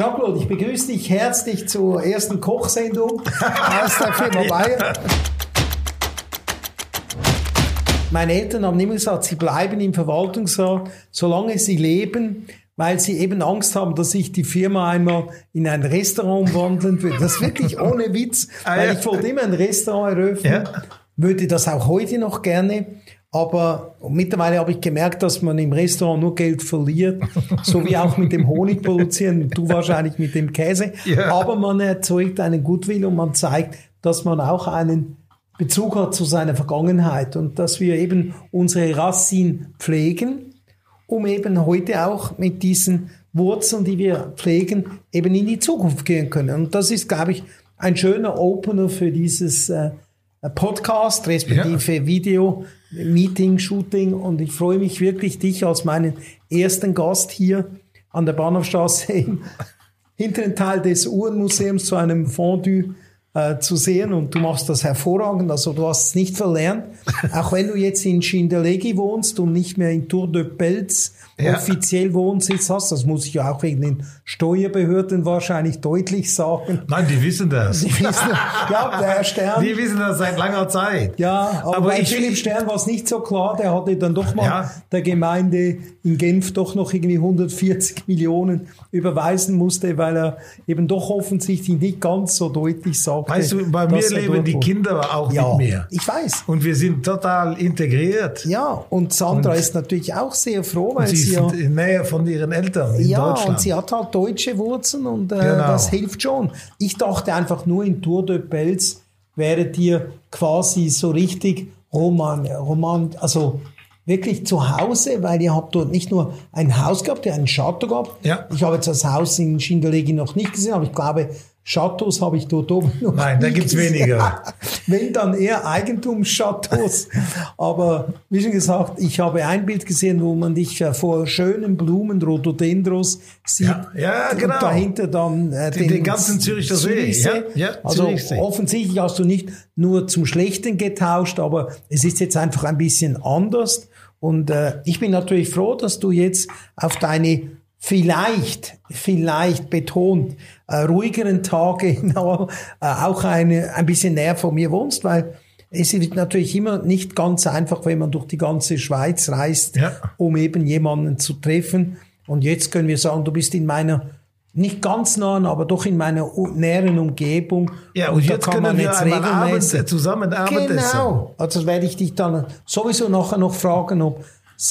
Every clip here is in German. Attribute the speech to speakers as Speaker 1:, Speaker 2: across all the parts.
Speaker 1: Jean-Claude, ich begrüße dich herzlich zur ersten Kochsendung aus der Firma Bayer. Meine Eltern haben immer gesagt, sie bleiben im Verwaltungsrat, solange sie leben, weil sie eben Angst haben, dass ich die Firma einmal in ein Restaurant umwandeln würde. Das ist wirklich ohne Witz, ah, weil ich wollte immer ein Restaurant eröffnen, würde das auch heute noch gerne. Aber mittlerweile habe ich gemerkt, dass man im Restaurant nur Geld verliert, so wie auch mit dem Honig produzieren, du wahrscheinlich mit dem Käse. Ja. Aber man erzeugt einen Goodwill und man zeigt, dass man auch einen Bezug hat zu seiner Vergangenheit und dass wir eben unsere Racinen pflegen, um eben heute auch mit diesen Wurzeln, die wir pflegen, eben in die Zukunft gehen können. Und das ist, glaube ich, ein schöner Opener für dieses äh, Podcast, respektive ja. Video, Meeting, Shooting und ich freue mich wirklich, dich als meinen ersten Gast hier an der Bahnhofstraße im hinteren Teil des Uhrenmuseums zu einem Fondue äh, zu sehen und du machst das hervorragend, also du hast es nicht verlernt, auch wenn du jetzt in Schindellegi wohnst und nicht mehr in Tour de Pelz ja. offiziell Wohnsitz hast, das muss ich ja auch wegen den Steuerbehörden wahrscheinlich deutlich sagen.
Speaker 2: Nein, die wissen das. Die wissen,
Speaker 1: ja, der Herr Stern.
Speaker 2: Die wissen das seit langer Zeit.
Speaker 1: Ja, aber, aber bei ich, Philipp Stern war es nicht so klar, der hatte dann doch mal ja. der Gemeinde in Genf doch noch irgendwie 140 Millionen überweisen musste, weil er eben doch offensichtlich nicht ganz so deutlich sagte.
Speaker 2: Weißt du, bei mir leben die Kinder auch ja, mit mir.
Speaker 1: Ich weiß.
Speaker 2: Und wir sind total integriert.
Speaker 1: Ja, und Sandra und ist natürlich auch sehr froh, weil sie
Speaker 2: ja, in Nähe von ihren Eltern in
Speaker 1: ja,
Speaker 2: Deutschland.
Speaker 1: und sie hat halt deutsche Wurzeln und äh, genau. das hilft schon. Ich dachte einfach nur in Tour de Pelz wäre dir quasi so richtig Roman, Roman, also wirklich zu Hause, weil ihr habt dort nicht nur ein Haus gehabt, ihr einen Chateau gehabt. Ja. Ich habe jetzt das Haus in Schindelegi noch nicht gesehen, aber ich glaube, Chateaus habe ich dort oben noch
Speaker 2: Nein, da gibt's gesehen. weniger.
Speaker 1: Wenn dann eher Eigentumschateaus. Aber wie schon gesagt, ich habe ein Bild gesehen, wo man dich äh, vor schönen Blumen, Rhododendros sieht. Ja,
Speaker 2: ja genau.
Speaker 1: Und dahinter dann
Speaker 2: äh, den, den, ganzen Züricher See.
Speaker 1: Ja, ja, also Zürichsee. offensichtlich hast du nicht nur zum Schlechten getauscht, aber es ist jetzt einfach ein bisschen anders. Und äh, ich bin natürlich froh, dass du jetzt auf deine vielleicht, vielleicht betont, äh, ruhigeren Tage genau, äh, auch eine, ein bisschen näher von mir wohnst, weil es ist natürlich immer nicht ganz einfach, wenn man durch die ganze Schweiz reist, ja. um eben jemanden zu treffen. Und jetzt können wir sagen, du bist in meiner nicht ganz nahen, aber doch in meiner näheren Umgebung.
Speaker 2: Ja, und, und jetzt kann können man wir jetzt regelmäßig Abend zusammen
Speaker 1: arbeiten. Genau. Also werde ich dich dann sowieso nachher noch fragen, ob,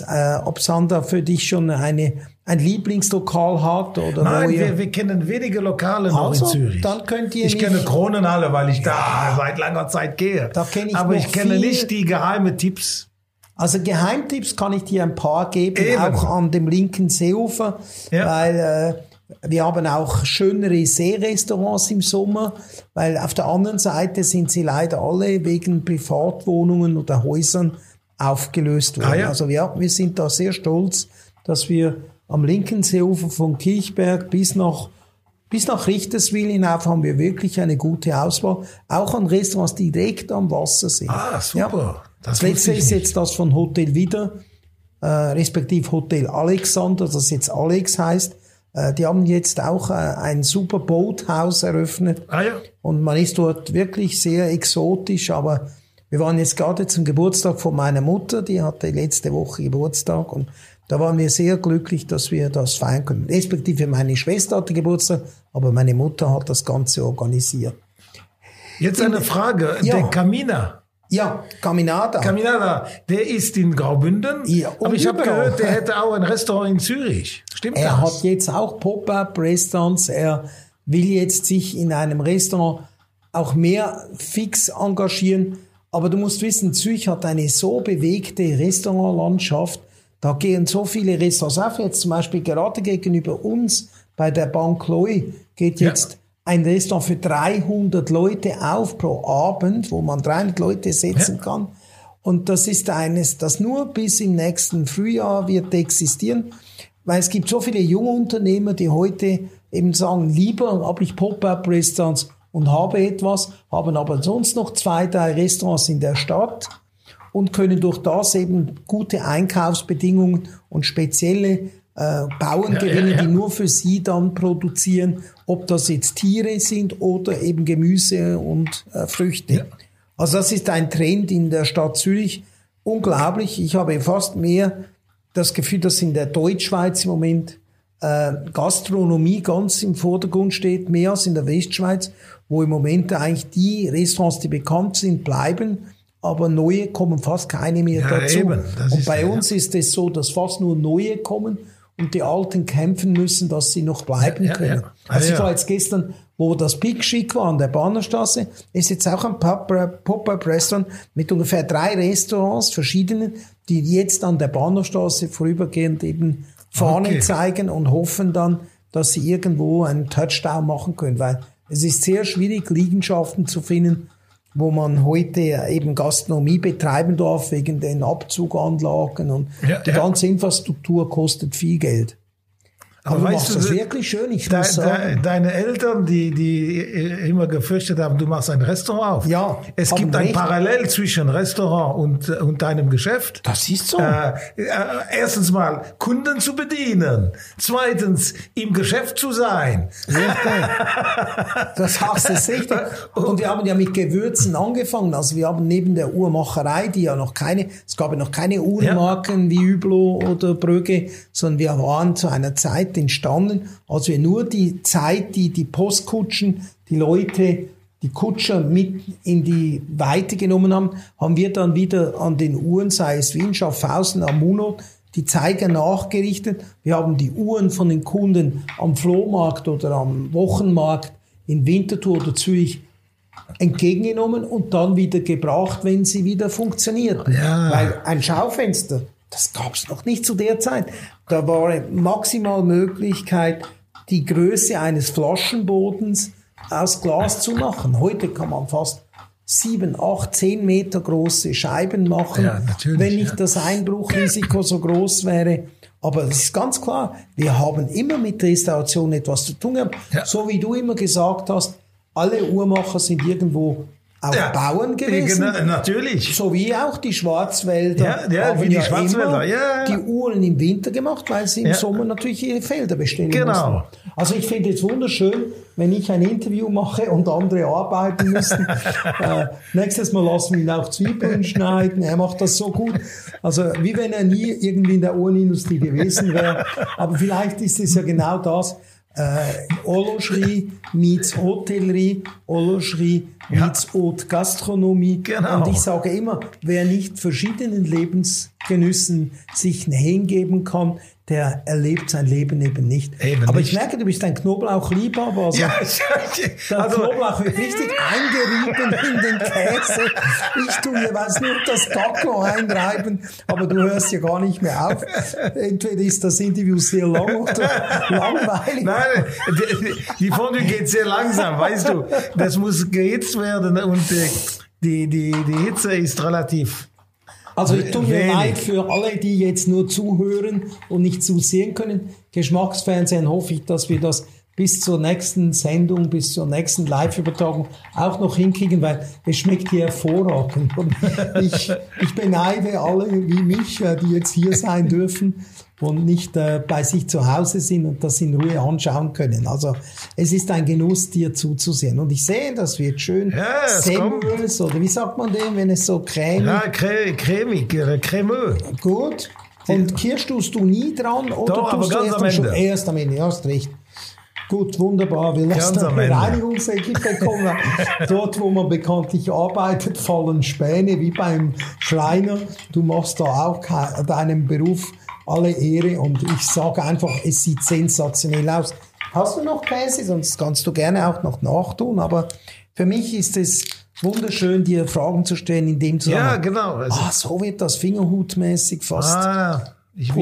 Speaker 1: äh, ob Sandra für dich schon eine, ein Lieblingslokal hat oder
Speaker 2: Nein, wir, wir kennen wenige Lokale noch also, in Zürich.
Speaker 1: Dann könnt ihr
Speaker 2: ich kenne Kronenhalle, weil ich da seit langer Zeit gehe. Da kenn ich aber ich kenne viel. nicht die geheime Tipps.
Speaker 1: Also Geheimtipps kann ich dir ein paar geben, Eben. auch an dem linken Seeufer, ja. weil äh, wir haben auch schönere Seerestaurants im Sommer, weil auf der anderen Seite sind sie leider alle wegen Privatwohnungen oder Häusern aufgelöst worden. Ah, ja. Also wir, wir sind da sehr stolz, dass wir am linken Seeufer von Kirchberg bis nach bis nach Richterswil hinauf haben wir wirklich eine gute Auswahl, auch an Restaurants, die direkt am Wasser sind.
Speaker 2: Ah, super. Ja.
Speaker 1: Das, das letzte ist jetzt das von Hotel Wieder, äh, respektive Hotel Alexander, das jetzt Alex heißt. Äh, die haben jetzt auch äh, ein super Boathaus eröffnet. Ah, ja. Und man ist dort wirklich sehr exotisch, aber wir waren jetzt gerade zum Geburtstag von meiner Mutter, die hatte letzte Woche Geburtstag und da waren wir sehr glücklich, dass wir das feiern können. Respektive meine Schwester hatte Geburtstag, aber meine Mutter hat das Ganze organisiert.
Speaker 2: Jetzt eine Frage. Ja. Der Camina,
Speaker 1: ja, Caminada.
Speaker 2: Caminada, der ist in Graubünden. Ja, aber ich habe gehört, der hätte auch ein Restaurant in Zürich. Stimmt
Speaker 1: er
Speaker 2: das?
Speaker 1: Er hat jetzt auch Pop-up-Restaurants. Er will jetzt sich in einem Restaurant auch mehr fix engagieren. Aber du musst wissen, Zürich hat eine so bewegte Restaurantlandschaft. Da gehen so viele Restaurants auf. Jetzt zum Beispiel gerade gegenüber uns bei der Bank Loy geht jetzt ja ein Restaurant für 300 Leute auf pro Abend, wo man 300 Leute setzen ja. kann. Und das ist eines, das nur bis im nächsten Frühjahr wird existieren, weil es gibt so viele junge Unternehmer, die heute eben sagen, lieber habe ich Pop-up-Restaurants und habe etwas, haben aber sonst noch zwei, drei Restaurants in der Stadt und können durch das eben gute Einkaufsbedingungen und spezielle äh, Bauern ja, gewinnen, ja, ja. die nur für sie dann produzieren, ob das jetzt Tiere sind oder eben Gemüse und äh, Früchte. Also das ist ein Trend in der Stadt Zürich. Unglaublich. Ich habe fast mehr das Gefühl, dass in der Deutschschweiz im Moment äh, Gastronomie ganz im Vordergrund steht, mehr als in der Westschweiz, wo im Moment eigentlich die Restaurants, die bekannt sind, bleiben, aber neue kommen fast keine mehr ja, dazu. Eben, und bei uns ja. ist es so, dass fast nur neue kommen und die Alten kämpfen müssen, dass sie noch bleiben ja, können. Also ich war jetzt gestern, wo das Big Chic war an der Bahnerstraße, ist jetzt auch ein Pop-Up-Restaurant mit ungefähr drei Restaurants, verschiedenen, die jetzt an der Bahnerstraße vorübergehend eben Fahne okay. zeigen und hoffen dann, dass sie irgendwo einen Touchdown machen können, weil es ist sehr schwierig, Liegenschaften zu finden, wo man heute eben Gastronomie betreiben darf wegen den Abzuganlagen und ja, die ganze Infrastruktur kostet viel Geld.
Speaker 2: Aber, du machst das wirklich schön, ich de, muss sagen. deine Eltern, die, die immer gefürchtet haben, du machst ein Restaurant auf.
Speaker 1: Ja.
Speaker 2: Es gibt ein Parallel zwischen Restaurant und, und deinem Geschäft.
Speaker 1: Das ist so. Äh,
Speaker 2: äh, erstens mal Kunden zu bedienen. Zweitens im Geschäft zu sein.
Speaker 1: das hast du sicher. Und wir haben ja mit Gewürzen angefangen. Also wir haben neben der Uhrmacherei, die ja noch keine, es gab ja noch keine Uhrmarken ja. wie Üblo oder Brügge, sondern wir waren zu einer Zeit entstanden, als wir nur die Zeit, die die Postkutschen, die Leute, die Kutscher mit in die Weite genommen haben, haben wir dann wieder an den Uhren, sei es Wien, Schaffhausen, Amuno, die Zeiger nachgerichtet. Wir haben die Uhren von den Kunden am Flohmarkt oder am Wochenmarkt in Winterthur oder Zürich entgegengenommen und dann wieder gebracht, wenn sie wieder funktionierten. Ja. Weil ein Schaufenster, das gab es noch nicht zu der Zeit. Da war maximal Möglichkeit, die Größe eines Flaschenbodens aus Glas zu machen. Heute kann man fast sieben, acht, zehn Meter große Scheiben machen, ja, wenn nicht ja. das Einbruchrisiko so groß wäre. Aber es ist ganz klar, wir haben immer mit Restauration etwas zu tun gehabt. Ja. So wie du immer gesagt hast, alle Uhrmacher sind irgendwo auch ja, Bauern gewesen.
Speaker 2: Genau, natürlich.
Speaker 1: So wie auch die Schwarzwälder.
Speaker 2: Ja, ja wie die ja Schwarzwälder.
Speaker 1: Ja, die Uhren im Winter gemacht, weil sie im ja. Sommer natürlich ihre Felder bestellen
Speaker 2: genau.
Speaker 1: mussten. Also ich finde es wunderschön, wenn ich ein Interview mache und andere arbeiten müssen. äh, nächstes Mal lassen wir ihn auch Zwiebeln schneiden. Er macht das so gut. Also wie wenn er nie irgendwie in der Uhrenindustrie gewesen wäre. Aber vielleicht ist es ja genau das, äh, Ologerie meets Hotellerie, Ologerie ja. Haute Gastronomie. Genau. Und ich sage immer, wer nicht verschiedenen Lebensgenüssen sich hingeben kann, der erlebt sein Leben eben nicht. Eben aber nicht. ich merke, du bist ein Knoblauchliebhaber. Also ja, der also, Knoblauch wird richtig eingerieben in den Käse. Ich tue jeweils nur das Gacko einreiben, aber du hörst ja gar nicht mehr auf. Entweder ist das Interview sehr lang oder langweilig.
Speaker 2: Nein, die, die Fondue geht sehr langsam, weißt du. Das muss gehitzt werden und äh, die, die, die Hitze ist relativ
Speaker 1: also ich tue mir leid für alle, die jetzt nur zuhören und nicht zusehen können. Geschmacksfernsehen hoffe ich, dass wir das bis zur nächsten Sendung, bis zur nächsten Live-Übertragung auch noch hinkriegen, weil es schmeckt hier hervorragend. Und ich, ich beneide alle wie mich, äh, die jetzt hier sein dürfen und nicht äh, bei sich zu Hause sind und das in Ruhe anschauen können. Also es ist ein Genuss, dir zuzusehen. Und ich sehe, das wird schön ja, Semmelös oder wie sagt man dem, wenn es so cremig...
Speaker 2: Ja, crä cremig, äh, cremeux.
Speaker 1: Gut. Und Kirsch tust du nie dran oder
Speaker 2: Doch,
Speaker 1: tust
Speaker 2: du erst, am Ende.
Speaker 1: erst am Ende? Ja, hast recht. Gut, wunderbar. Wir lassen eine Reinigungsequipe kommen. Dort, wo man bekanntlich arbeitet, fallen Späne wie beim Schreiner. Du machst da auch deinem Beruf alle Ehre und ich sage einfach, es sieht sensationell aus. Hast du noch Käse? Sonst kannst du gerne auch noch nachtun, aber für mich ist es wunderschön, dir Fragen zu stellen, in dem
Speaker 2: Zusammenhang. Ja, genau.
Speaker 1: Also, ah, so wird das fingerhutmäßig fast.
Speaker 2: Ah,
Speaker 1: ich,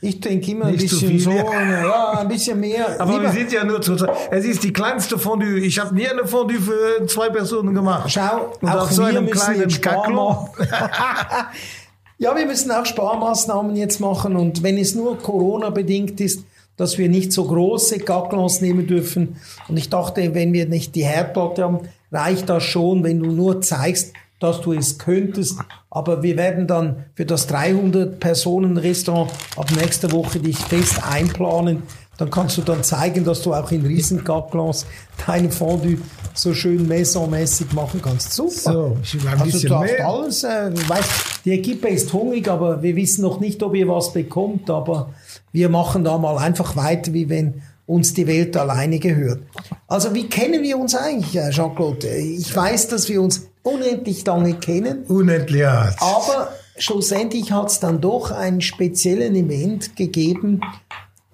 Speaker 1: ich denke immer ein bisschen so, ja, ein bisschen mehr.
Speaker 2: Aber lieber. wir sind ja nur zu, es ist die kleinste Fondue. Ich habe nie eine Fondue für zwei Personen gemacht.
Speaker 1: Schau, Und auch auf so einem kleinen Kaklo. Ja, wir müssen auch Sparmaßnahmen jetzt machen und wenn es nur Corona bedingt ist, dass wir nicht so große Gacklons nehmen dürfen. Und ich dachte, wenn wir nicht die Herdplatte haben, reicht das schon, wenn du nur zeigst, dass du es könntest. Aber wir werden dann für das 300-Personen-Restaurant ab nächster Woche dich fest einplanen. Dann kannst du dann zeigen, dass du auch in Riesengaglas deine Fondue so schön maisonmäßig machen kannst. Super.
Speaker 2: So, ich ein
Speaker 1: also du darfst
Speaker 2: mehr.
Speaker 1: alles, äh, weißt, die Equipe ist hungrig, aber wir wissen noch nicht, ob ihr was bekommt, aber wir machen da mal einfach weiter, wie wenn uns die Welt alleine gehört. Also wie kennen wir uns eigentlich, äh, Jean-Claude? Ich weiß, dass wir uns unendlich lange kennen,
Speaker 2: Unendlich. Ja.
Speaker 1: aber schlussendlich hat es dann doch einen speziellen Event gegeben,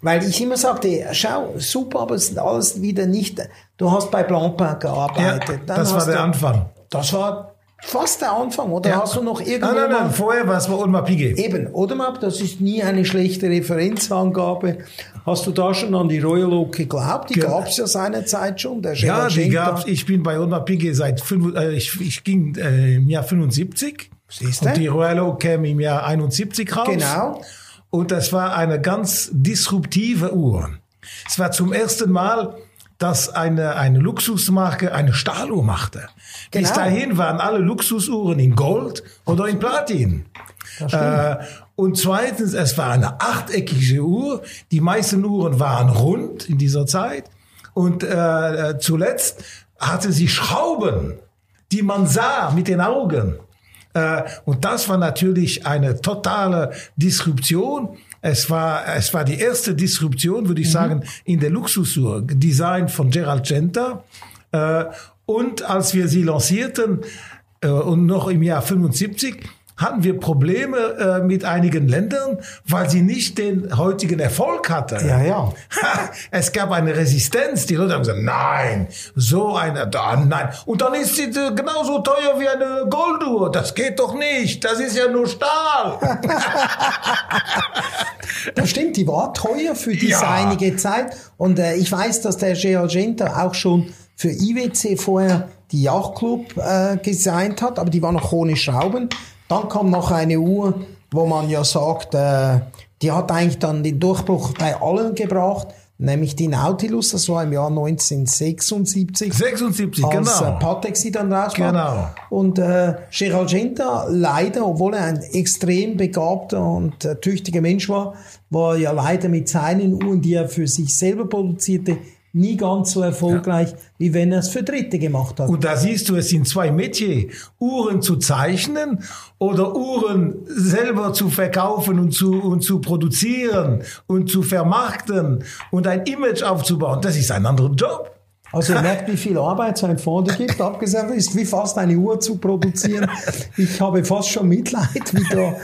Speaker 1: weil ich immer sagte, schau, super, aber es sind alles wieder nicht, du hast bei Blancpain
Speaker 2: Ja,
Speaker 1: gearbeitet. dann
Speaker 2: das war der
Speaker 1: du,
Speaker 2: Anfang.
Speaker 1: Das war fast der Anfang, oder
Speaker 2: Ja.
Speaker 1: hast du noch irgendwo
Speaker 2: Nein, nein, nein, vorher war es bei Ulma Piguet.
Speaker 1: Eben, oder Map, das ist nie eine schlechte Referenzangabe. Hast du da schon an die Royal Oak geglaubt? Die
Speaker 2: Ge-
Speaker 1: gab es ja seinerzeit schon. Der
Speaker 2: Ja,
Speaker 1: Gerald
Speaker 2: die
Speaker 1: Schenker.
Speaker 2: gab's. Ich bin bei Ulma Piguet seit fünf, äh, ich, ich ging äh, im Jahr 75.
Speaker 1: Siehste?
Speaker 2: Und die Royal Oak kam im Jahr 71 raus.
Speaker 1: Genau.
Speaker 2: Und das war eine ganz disruptive Uhr. Es war zum ersten Mal, dass eine, eine Luxusmarke eine Stahluhr machte. Bis
Speaker 1: Genau.
Speaker 2: dahin waren alle Luxusuhren in Gold oder in Platin. Äh, und zweitens, es war eine achteckige Uhr. Die meisten Uhren waren rund in dieser Zeit. Und äh, zuletzt hatte sie Schrauben, die man sah mit den Augen. Äh, und das war natürlich eine totale Disruption. Es war, es war die erste Disruption, würde ich sagen, in der Luxusuhr. Design von Gerald Genta. Äh, und als wir sie lancierten, äh, und noch im Jahr 75, hatten wir Probleme äh, mit einigen Ländern, weil sie nicht den heutigen Erfolg hatten.
Speaker 1: Ja, ja.
Speaker 2: Es gab eine Resistenz. Die Leute haben gesagt, nein, so eine, da, nein. Und dann ist sie genauso teuer wie eine Golduhr. Das geht doch nicht. Das ist ja nur Stahl.
Speaker 1: Das stimmt, die war teuer für diese
Speaker 2: Ja.
Speaker 1: einige Zeit. Und äh, ich weiß, dass der Gerald Genta auch schon für IWC vorher die Yachtclub äh, designt hat, aber die war noch ohne Schrauben. Dann kam noch eine Uhr, wo man ja sagt, äh, die hat eigentlich dann den Durchbruch bei allen gebracht, nämlich die Nautilus, das war im Jahr 1976.
Speaker 2: 76,
Speaker 1: als
Speaker 2: genau.
Speaker 1: äh, Patek sie dann raus war.
Speaker 2: Genau.
Speaker 1: Und äh, Gerald Genta, leider, obwohl er ein extrem begabter und äh, tüchtiger Mensch war, war ja leider mit seinen Uhren, die er für sich selber produzierte, nie ganz so erfolgreich, wie wenn er es für Dritte gemacht hat.
Speaker 2: Und da siehst du, es sind zwei Metier. Uhren zu zeichnen oder Uhren selber zu verkaufen und zu, und zu produzieren und zu vermarkten und ein Image aufzubauen. Das ist ein anderer Job.
Speaker 1: Also ihr merkt, wie viel Arbeit so ein Fond gibt. Abgesagt ist wie fast eine Uhr zu produzieren. Ich habe fast schon Mitleid, wie da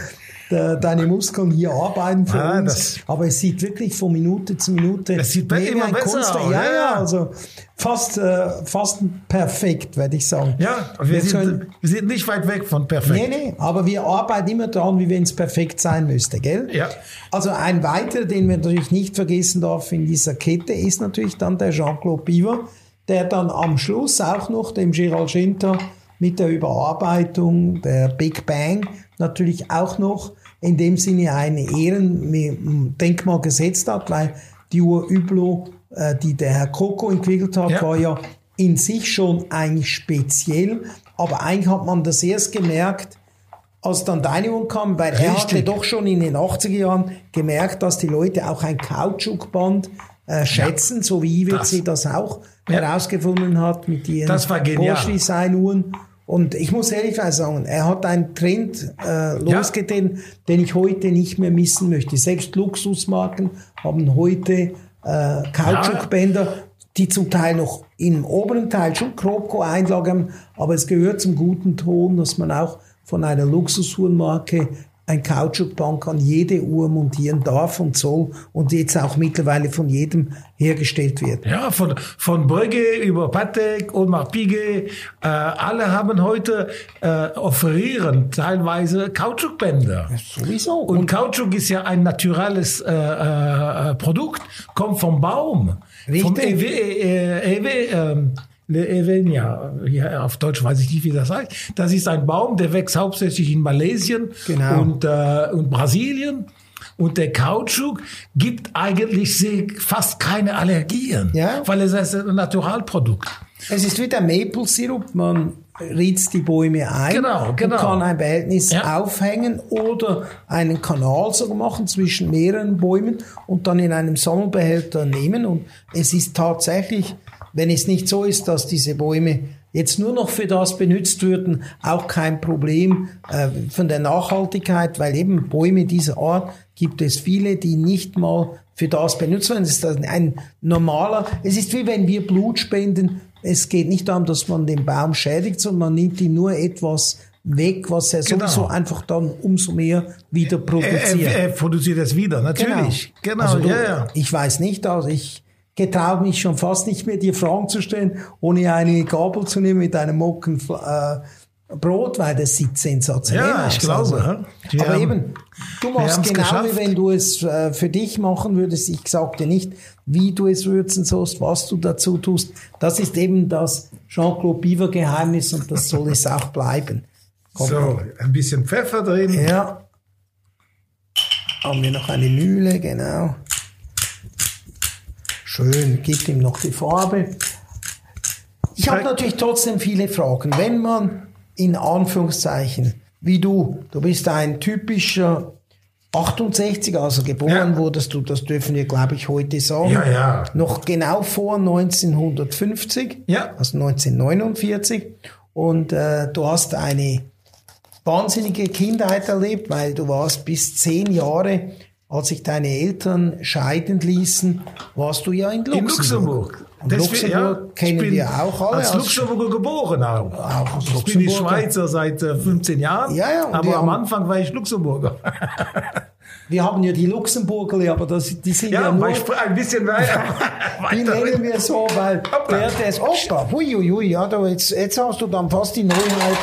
Speaker 1: de, deine Muskeln hier arbeiten für
Speaker 2: Ah,
Speaker 1: uns.
Speaker 2: das-
Speaker 1: Aber es sieht wirklich von Minute zu Minute
Speaker 2: Es sieht
Speaker 1: wie
Speaker 2: immer
Speaker 1: ein
Speaker 2: besser
Speaker 1: Kunstwerk.
Speaker 2: aus,
Speaker 1: Ja,
Speaker 2: ja,
Speaker 1: ja, also fast, äh, fast perfekt, werde ich sagen.
Speaker 2: Ja, wir
Speaker 1: Jetzt
Speaker 2: sind,
Speaker 1: können-
Speaker 2: wir sind nicht weit weg von perfekt.
Speaker 1: Nee, nee, aber wir arbeiten immer dran, wie wenn es perfekt sein müsste, gell?
Speaker 2: Ja.
Speaker 1: Also ein weiterer, den wir natürlich nicht vergessen darf in dieser Kette, ist natürlich dann der Jean-Claude Biver, der dann am Schluss auch noch dem Gerald Genta mit der Überarbeitung der Big Bang natürlich auch noch in dem Sinne ein Ehrendenkmal gesetzt hat, weil die Uhr Üblo, äh, die der Herr Coco entwickelt hat,
Speaker 2: Ja.
Speaker 1: war ja in sich schon eigentlich speziell, aber eigentlich hat man das erst gemerkt, als dann deine Uhr kam, weil er hatte
Speaker 2: Richtig.
Speaker 1: doch schon in den 80er Jahren gemerkt, dass die Leute auch ein Kautschukband äh, schätzen, so wie IWC das, auch
Speaker 2: Ja.
Speaker 1: herausgefunden hat mit ihren
Speaker 2: Das
Speaker 1: Und ich muss ehrlich sagen, er hat einen Trend äh, losgetreten, den ich heute nicht mehr missen möchte. Selbst Luxusmarken haben heute äh, Kautschukbänder, die zum Teil noch im oberen Teil schon Kroko-Einlage haben, aber es gehört zum guten Ton, dass man auch von einer Luxusuhrenmarke ein Kautschukband an jede Uhr montieren darf und soll und jetzt auch mittlerweile von jedem hergestellt wird.
Speaker 2: Ja, von, von Brügge über Patek, Omar Piguet, äh, alle haben heute äh, offerieren teilweise Kautschukbänder.
Speaker 1: Sowieso.
Speaker 2: Und, Kautschuk ist ja ein naturelles äh, äh, Produkt, kommt vom Baum.
Speaker 1: Richtig.
Speaker 2: Vom Ewe, äh, Ewe, ähm, Le Evenia, ja, auf Deutsch weiß ich nicht, wie das heißt. Das ist ein Baum, der wächst hauptsächlich in Malaysia
Speaker 1: Genau.
Speaker 2: und, äh, und Brasilien. Und der Kautschuk gibt eigentlich fast keine Allergien,
Speaker 1: Ja.
Speaker 2: weil es ist ein Naturalprodukt.
Speaker 1: Es ist wie der Maple Syrup. Man ritzt die Bäume ein
Speaker 2: Genau, genau.
Speaker 1: und kann ein Behältnis
Speaker 2: Ja.
Speaker 1: aufhängen oder einen Kanal sogar machen zwischen mehreren Bäumen und dann in einem Sammelbehälter nehmen. Und es ist tatsächlich, wenn es nicht so ist, dass diese Bäume jetzt nur noch für das benutzt würden, auch kein Problem äh, von der Nachhaltigkeit, weil eben Bäume dieser Art gibt es viele, die nicht mal für das benutzt werden. Es ist ein- normaler, es ist wie wenn wir Blut spenden. Es geht nicht darum, dass man den Baum schädigt, sondern man nimmt ihm nur etwas weg, was er
Speaker 2: Genau.
Speaker 1: sowieso einfach dann umso mehr wieder
Speaker 2: Er,
Speaker 1: produziert.
Speaker 2: er, er produziert es wieder, natürlich. Genau,
Speaker 1: Also du,
Speaker 2: ja, ja.
Speaker 1: Ich weiß nicht, also ich getraue mich schon fast nicht mehr, dir Fragen zu stellen, ohne eine Gabel zu nehmen mit einem Mocken äh, Brot, weil das sieht sensationell
Speaker 2: Ja,
Speaker 1: aus.
Speaker 2: ich glaube,
Speaker 1: Also,
Speaker 2: ja.
Speaker 1: Aber
Speaker 2: haben-
Speaker 1: eben, du machst genau
Speaker 2: geschafft.
Speaker 1: wie wenn du es äh, für dich machen würdest. Ich sag dir nicht, wie du es würzen sollst, was du dazu tust. Das ist eben das Jean-Claude Biver Geheimnis und das soll es auch bleiben. Komm,
Speaker 2: So, ein bisschen Pfeffer drin.
Speaker 1: ja. Haben wir noch eine Mühle, genau. Schön, gibt ihm noch die Farbe. Ich habe
Speaker 2: Zeig-
Speaker 1: natürlich trotzdem viele Fragen. Wenn man in Anführungszeichen, wie du, du bist ein typischer 68, also geboren
Speaker 2: Ja.
Speaker 1: wurdest du, das dürfen wir, glaube ich, heute sagen.
Speaker 2: Ja, ja.
Speaker 1: Noch genau vor 1950,
Speaker 2: Ja.
Speaker 1: also 1949. Und äh, du hast eine wahnsinnige Kindheit erlebt, weil du warst bis zehn Jahre, als sich deine Eltern scheiden ließen, warst du ja in Luxemburg.
Speaker 2: In Luxemburg.
Speaker 1: Und
Speaker 2: Deswegen,
Speaker 1: Luxemburg
Speaker 2: ich
Speaker 1: kennen
Speaker 2: bin
Speaker 1: wir auch alle.
Speaker 2: Als
Speaker 1: als-
Speaker 2: Luxemburger geboren auch.
Speaker 1: Auch als
Speaker 2: ich bin
Speaker 1: Luxemburger.
Speaker 2: Schweizer seit äh, 15 Jahren.
Speaker 1: Ja, ja,
Speaker 2: aber am
Speaker 1: haben-
Speaker 2: Anfang war ich Luxemburger.
Speaker 1: Wir haben ja die Luxemburgerli, aber das, die sind ja,
Speaker 2: Ja,
Speaker 1: nur,
Speaker 2: ein bisschen weiter.
Speaker 1: die nennen wir so, weil
Speaker 2: Hoppla.
Speaker 1: der, der ist, Opa, hui, hui, hui, ja, da, jetzt, jetzt hast du dann fast die Neuheit.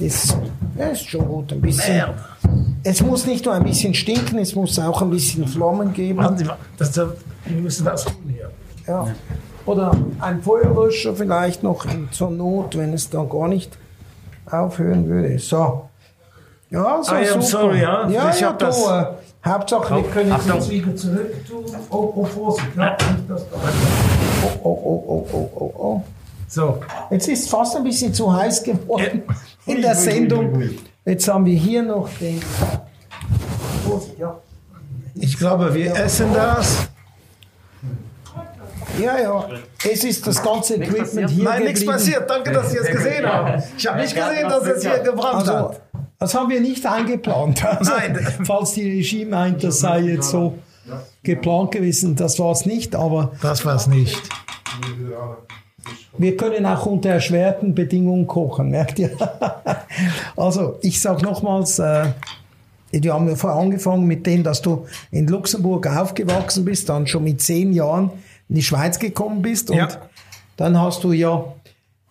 Speaker 1: Das, ja, ist schon gut, ein bisschen.
Speaker 2: Merde.
Speaker 1: Es muss nicht nur ein bisschen stinken, es muss auch ein bisschen Flammen geben.
Speaker 2: Das, das, wir müssen das tun hier.
Speaker 1: Ja. Oder ein Feuerlöscher vielleicht noch in, zur Not, wenn es dann gar nicht aufhören würde. So. Ja, so
Speaker 2: I am
Speaker 1: super.
Speaker 2: sorry, ja.
Speaker 1: Ja,
Speaker 2: Ich
Speaker 1: ja,
Speaker 2: hab das-
Speaker 1: äh, Hauptsache, wir können
Speaker 2: Achtung.
Speaker 1: jetzt wieder zurück tun. Oh, oh, Vorsicht. Ja, nicht das da. Oh, oh, oh, oh, oh, oh, oh.
Speaker 2: So,
Speaker 1: Jetzt ist es fast ein bisschen zu heiß geworden in der Sendung. Jetzt haben wir hier noch den.
Speaker 2: Ich glaube, wir essen das.
Speaker 1: Ja, ja. Es ist das ganze Equipment hier.
Speaker 2: Nein, nichts passiert. Danke, dass Sie es gesehen haben. Ich habe nicht gesehen, dass es hier gebrannt
Speaker 1: Also,
Speaker 2: hat.
Speaker 1: das haben wir nicht eingeplant. Also,
Speaker 2: Nein.
Speaker 1: Falls die Regie meint, das sei jetzt so geplant gewesen, das war es nicht, aber
Speaker 2: Das war es nicht.
Speaker 1: Wir können auch unter erschwerten Bedingungen kochen, merkt ihr? Also, ich sage nochmals, äh, wir haben ja vorher angefangen mit dem, dass du in Luxemburg aufgewachsen bist, dann schon mit zehn Jahren in die Schweiz gekommen bist und
Speaker 2: Ja.
Speaker 1: dann hast du ja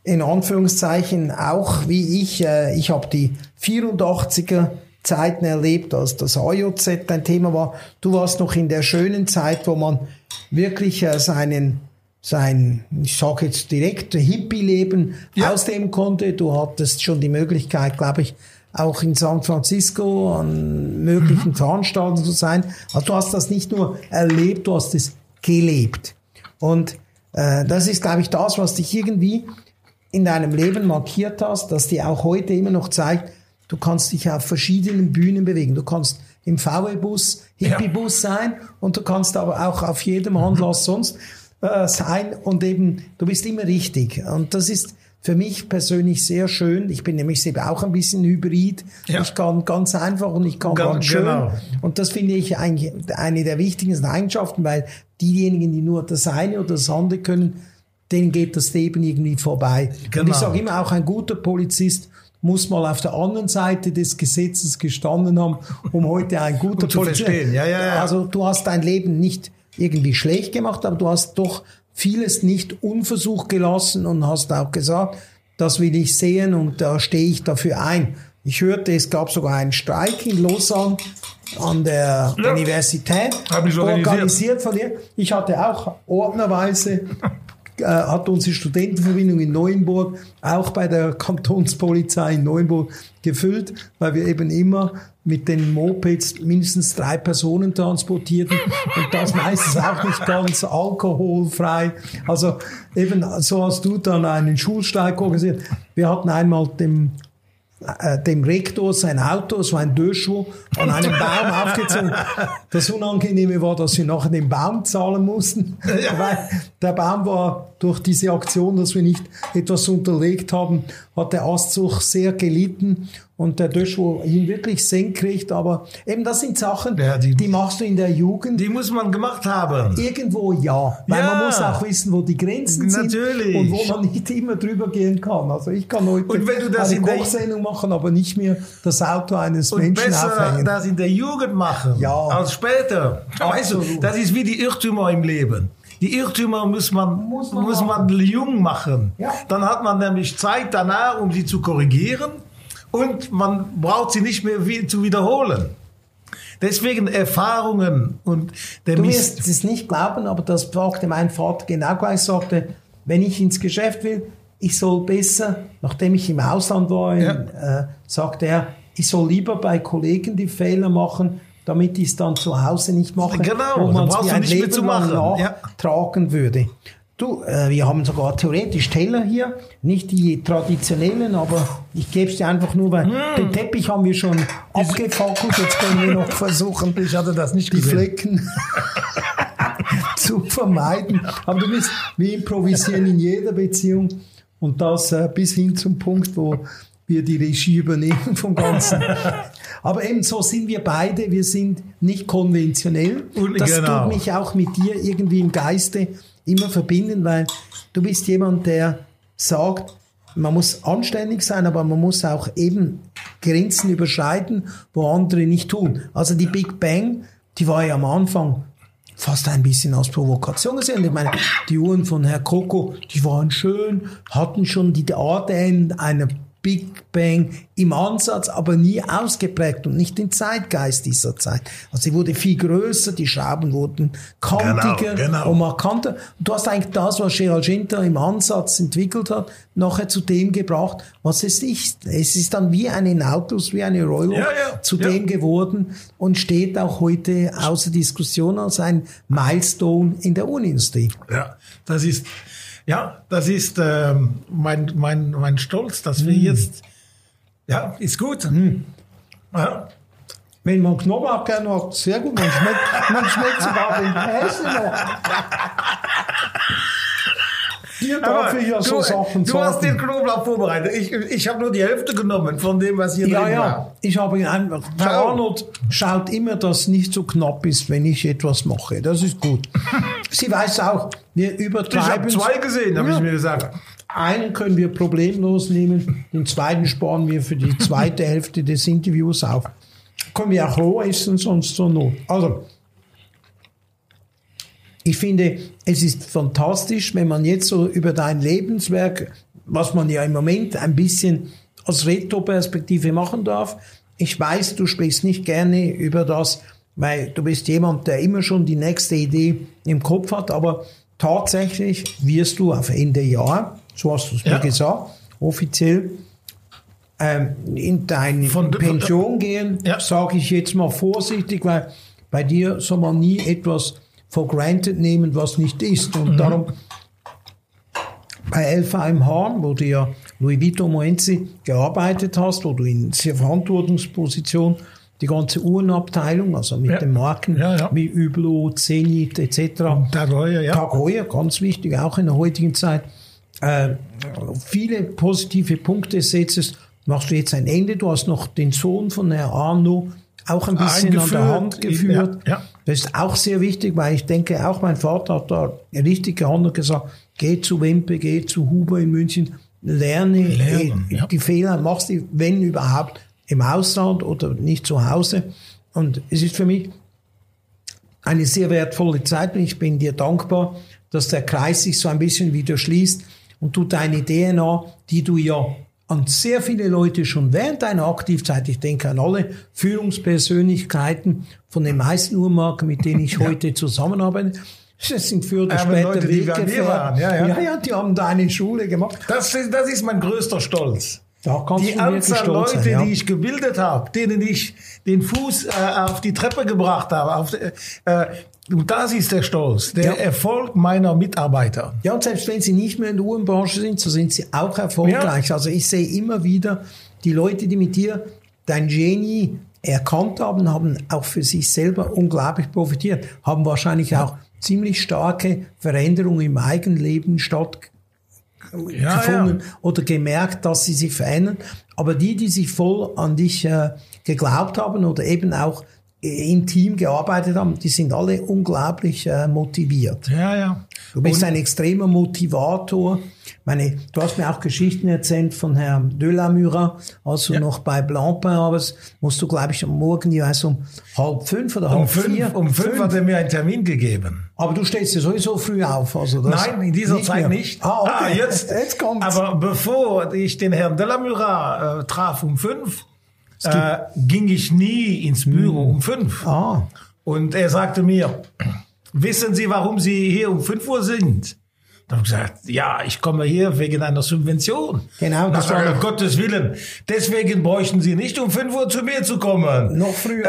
Speaker 1: in Anführungszeichen auch wie ich, äh, ich habe die 84er Zeiten erlebt, als das AJZ ein Thema war. Du warst noch in der schönen Zeit, wo man wirklich äh, seinen sein, ich sage jetzt direkt, Hippie-Leben
Speaker 2: Ja.
Speaker 1: ausnehmen konnte. Du hattest schon die Möglichkeit, glaube ich, auch in San Francisco an möglichen
Speaker 2: Mhm.
Speaker 1: Veranstaltungen zu sein. Also du hast das nicht nur erlebt, du hast es gelebt. Und äh, das ist, glaube ich, das, was dich irgendwie in deinem Leben markiert hast, dass dir auch heute immer noch zeigt, du kannst dich auf verschiedenen Bühnen bewegen. Du kannst im VW-Bus, Hippie-Bus sein und du kannst aber auch auf jedem Anlass sonst äh, sein und eben, du bist immer richtig. Und das ist für mich persönlich sehr schön. Ich bin nämlich selber auch ein bisschen hybrid.
Speaker 2: Ja.
Speaker 1: Ich kann ganz einfach und ich kann
Speaker 2: Ganz
Speaker 1: ganz schön.
Speaker 2: genau.
Speaker 1: Und das finde ich eigentlich eine der wichtigsten Eigenschaften, weil diejenigen, die nur das eine oder das andere können, denen geht das Leben irgendwie vorbei. Und
Speaker 2: Genau.
Speaker 1: ich sage immer, auch ein guter Polizist muss mal auf der anderen Seite des Gesetzes gestanden haben, um heute ein guter
Speaker 2: zu verstehen. Ja, ja, ja.
Speaker 1: Also du hast dein Leben nicht irgendwie schlecht gemacht, aber du hast doch vieles nicht unversucht gelassen und hast auch gesagt, das will ich sehen und da stehe ich dafür ein. Ich hörte, es gab sogar einen Streik in Lausanne an der
Speaker 2: Ja.
Speaker 1: Universität,
Speaker 2: organisiert.
Speaker 1: organisiert von dir. Ich hatte auch ordnerweise äh, hat unsere Studentenverbindung in Neuenburg auch bei der Kantonspolizei in Neuenburg gefüllt, weil wir eben immer mit den Mopeds mindestens drei Personen transportierten und das meistens auch nicht ganz alkoholfrei. Also eben so hast du dann einen Schulsteig organisiert. Wir hatten einmal dem äh, dem Rektor sein Auto, so ein Döschwo, an einem Baum aufgezogen. Das Unangenehme war, dass wir nachher den Baum zahlen mussten, weil der Baum war durch diese Aktion, dass wir nicht etwas unterlegt haben, hat der Astzug sehr gelitten und der Döschwo ihn wirklich senkrecht, aber eben das sind Sachen, ja, die, die, machst du in der Jugend.
Speaker 2: Die muss man gemacht haben.
Speaker 1: Irgendwo ja, weil ja. man muss auch wissen, wo die Grenzen
Speaker 2: Natürlich.
Speaker 1: sind und wo man nicht immer drüber gehen kann. Also ich kann heute
Speaker 2: und wenn du das
Speaker 1: eine Kochsendung machen, aber nicht mehr das Auto eines und Menschen besser aufhängen.
Speaker 2: das in der Jugend machen
Speaker 1: ja.
Speaker 2: als später. Weißt du, das ist wie die Irrtümer im Leben. Die Irrtümer muss man, muss man, muss man jung machen. Ja. Dann hat man nämlich Zeit danach, um sie zu korrigieren und man braucht sie nicht mehr zu wiederholen. Deswegen Erfahrungen und
Speaker 1: der Du wirst es nicht glauben, aber das fragte mein Vater genau gleich, sagte, wenn ich ins Geschäft will, ich soll besser, nachdem ich im Ausland war, ja. äh, sagte er, ich soll lieber bei Kollegen die Fehler machen, damit ich es dann zu Hause nicht mache,
Speaker 2: genau,
Speaker 1: wo man es ein Leben lang nachtragen ja. würde. Du, äh, wir haben sogar theoretisch Teller hier, nicht die traditionellen, aber ich gebe es dir einfach nur, weil mm. den Teppich haben wir schon abgefackelt, jetzt können wir noch versuchen,
Speaker 2: ich hatte das nicht
Speaker 1: die gesehen. Flecken zu vermeiden. Aber du bist, wir improvisieren in jeder Beziehung und das äh, bis hin zum Punkt, wo wir die Regie übernehmen vom Ganzen. Aber eben so sind wir beide, wir sind nicht konventionell. Und das genau. tut mich auch mit dir irgendwie im Geiste immer verbinden, weil du bist jemand, der sagt, man muss anständig sein, aber man muss auch eben Grenzen überschreiten, wo andere nicht tun. Also die Big Bang, die war ja am Anfang fast ein bisschen als Provokation gesehen. Ich meine, die Uhren von Herr Coco, die waren schön, hatten schon die ADN einer Big Bang im Ansatz, aber nie ausgeprägt und nicht den Zeitgeist dieser Zeit. Also sie wurde viel größer, die Schrauben wurden kantiger genau, genau. und markanter. Und du hast eigentlich das, was Gerald Schinter im Ansatz entwickelt hat, nachher zu dem gebracht, was es ist. Es ist dann wie eine Nautilus, wie eine Royal ja, ja, zu ja. dem geworden und steht auch heute außer Diskussion als ein Milestone in der Uhrenindustrie.
Speaker 2: Ja, das ist ja, das ist ähm, mein, mein, mein Stolz, dass mm. wir jetzt, ja, ist gut. Mm.
Speaker 1: Ja. Wenn man Knoblauch gerne hat, sehr gut. Man schmeckt, man schmeckt sogar den Käse noch.
Speaker 2: Dir darf ich ja so Sachen Du hast den Knoblauch vorbereitet. Ich, ich habe nur die Hälfte genommen von dem, was hier
Speaker 1: ja,
Speaker 2: drin
Speaker 1: ja.
Speaker 2: war.
Speaker 1: Ich habe ihn einfach. Herr Arnold schaut immer, dass nicht so knapp ist, wenn ich etwas mache. Das ist gut. Sie weiß auch, wir übertreiben.
Speaker 2: Ich habe zwei gesehen, habe ja. ich mir gesagt.
Speaker 1: Einen können wir problemlos nehmen, den zweiten sparen wir für die zweite Hälfte des Interviews auf. Können wir auch roh essen, sonst so not. Also, ich finde, es ist fantastisch, wenn man jetzt so über dein Lebenswerk, was man ja im Moment ein bisschen als Retro-Perspektive machen darf. Ich weiß, du sprichst nicht gerne über das, weil du bist jemand, der immer schon die nächste Idee im Kopf hat, aber tatsächlich wirst du auf Ende Jahr, so hast du es ja. mir gesagt, offiziell ähm, in deine von, Pension von, gehen, ja. sage ich jetzt mal vorsichtig, weil bei dir soll man nie etwas for granted nehmen, was nicht ist. Und mhm. darum bei LVMH, wo du ja Louis Vuitton Moenzi gearbeitet hast, wo du in sehr Verantwortungsposition die ganze Uhrenabteilung, also mit ja. den Marken ja, ja. wie Hublot, Zenit etc.
Speaker 2: Tag Heuer, ja.
Speaker 1: Tag Heuer, ganz wichtig, auch in der heutigen Zeit. Äh, viele positive Punkte setzt, machst du jetzt ein Ende. Du hast noch den Sohn von Herrn Arno auch ein bisschen an der Hand geführt. Ja, ja. Das ist auch sehr wichtig, weil ich denke, auch mein Vater hat da richtig gehandelt gesagt, geh zu Wempe, geh zu Huber in München, lerne Lernen, äh, ja. die Fehler, machst die, wenn überhaupt, im Ausland oder nicht zu Hause. Und es ist für mich eine sehr wertvolle Zeit und ich bin dir dankbar, dass der Kreis sich so ein bisschen wieder schließt und du deine DNA, die du ja an sehr viele Leute schon während deiner Aktivzeit, ich denke an alle Führungspersönlichkeiten von den meisten Uhrmarken, mit denen ich heute zusammenarbeite, Das sind für oder später
Speaker 2: Leute, die waren, ja, ja.
Speaker 1: ja, ja, die haben da eine Schule gemacht.
Speaker 2: Das, ist- das ist mein größter Stolz.
Speaker 1: Da kannst
Speaker 2: Die
Speaker 1: du
Speaker 2: Anzahl Leute,
Speaker 1: sein, ja.
Speaker 2: die ich gebildet habe, denen ich den Fuß äh, auf die Treppe gebracht habe, auf, äh, und das ist der Stolz, der
Speaker 1: Ja.
Speaker 2: Erfolg meiner Mitarbeiter.
Speaker 1: Ja, und selbst wenn sie nicht mehr in der Uhrenbranche sind, so sind sie auch erfolgreich. Also ich sehe immer wieder, die Leute, die mit dir dein Genie erkannt haben, haben auch für sich selber unglaublich profitiert, haben wahrscheinlich auch ziemlich starke Veränderungen im eigenen Leben stattgefunden
Speaker 2: Ja,
Speaker 1: gefunden oder gemerkt, dass sie sich verändern. Aber die, die sich voll an dich äh, geglaubt haben oder eben auch im Team gearbeitet haben, die sind alle unglaublich äh, motiviert.
Speaker 2: Ja, ja.
Speaker 1: Du bist ein extremer Motivator. Ich meine, du hast mir auch Geschichten erzählt von Herrn Delamura, als du noch bei Blancpain warst, musst du, glaube ich, am Morgen jeweils um halb fünf oder halb
Speaker 2: Um fünf,
Speaker 1: vier.
Speaker 2: um fünf hat er mir einen Termin gegeben.
Speaker 1: Aber du stehst ja sowieso früh auf. Also das
Speaker 2: Nein, in dieser
Speaker 1: nicht
Speaker 2: Zeit
Speaker 1: mehr.
Speaker 2: nicht.
Speaker 1: Ah, okay.
Speaker 2: jetzt,
Speaker 1: jetzt kommt's.
Speaker 2: Aber bevor ich den Herrn Delamura äh, traf um fünf, äh, ging ich nie ins Büro um fünf.
Speaker 1: ah,
Speaker 2: Und er sagte mir, wissen Sie, warum Sie hier um 5 Uhr sind? Da habe ich gesagt, ja, ich komme hier wegen einer Subvention.
Speaker 1: Genau,
Speaker 2: das
Speaker 1: war
Speaker 2: war
Speaker 1: noch-
Speaker 2: Gottes Willen. Deswegen bräuchten Sie nicht um 5 Uhr zu mir zu kommen.
Speaker 1: noch früher.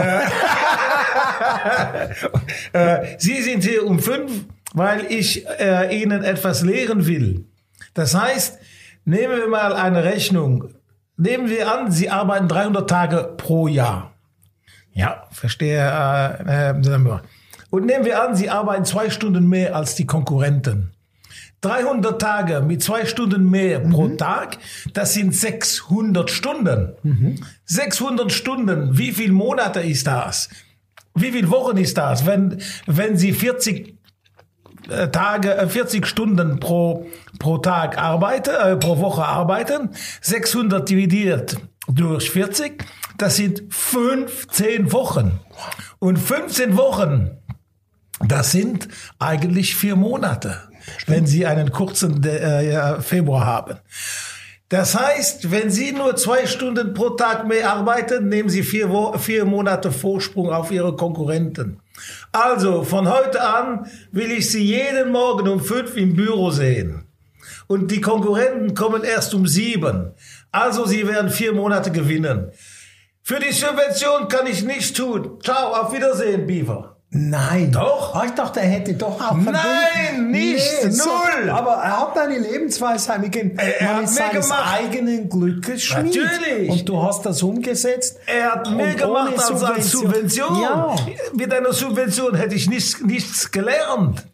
Speaker 2: Äh, Sie sind hier um 5, weil ich äh, Ihnen etwas lehren will. Das heißt, nehmen wir mal eine Rechnung. Nehmen wir an, Sie arbeiten 300 Tage pro Jahr. Ja, verstehe. Äh, äh, und nehmen wir an, Sie arbeiten zwei Stunden mehr als die Konkurrenten. 300 Tage mit zwei Stunden mehr pro Tag, das sind 600 Stunden. 600 Stunden, wie viele Monate ist das? Wie viele Wochen ist das? Wenn, wenn Sie 40 äh, Tage, äh, 40 Stunden pro, pro Tag arbeiten, äh, pro Woche arbeiten, 600 dividiert durch 40, das sind 15 Wochen. Und 15 Wochen, das sind eigentlich vier Monate, wenn Sie einen kurzen äh, Februar haben. Das heißt, wenn Sie nur zwei Stunden pro Tag mehr arbeiten, nehmen Sie vier, vier Monate Vorsprung auf Ihre Konkurrenten. Also, von heute an will ich Sie jeden Morgen um fünf im Büro sehen. Und die Konkurrenten kommen erst um sieben. Also, Sie werden vier Monate gewinnen. Für die Subvention kann ich nichts tun. Ciao, auf Wiedersehen, Beaver.
Speaker 1: Nein.
Speaker 2: Doch.
Speaker 1: Ah, ich dachte, er hätte doch auch
Speaker 2: Nein, nicht. Null.
Speaker 1: aber er hat eine Lebensweisheit mitgegeben.
Speaker 2: Er- er
Speaker 1: Man
Speaker 2: hat
Speaker 1: ist seines
Speaker 2: gemacht.
Speaker 1: eigenen Glückes Schmied.
Speaker 2: Natürlich.
Speaker 1: Und du hast das umgesetzt.
Speaker 2: Er hat mehr gemacht als als Subvention.
Speaker 1: Ja.
Speaker 2: Mit einer Subvention hätte ich nichts, nichts gelernt.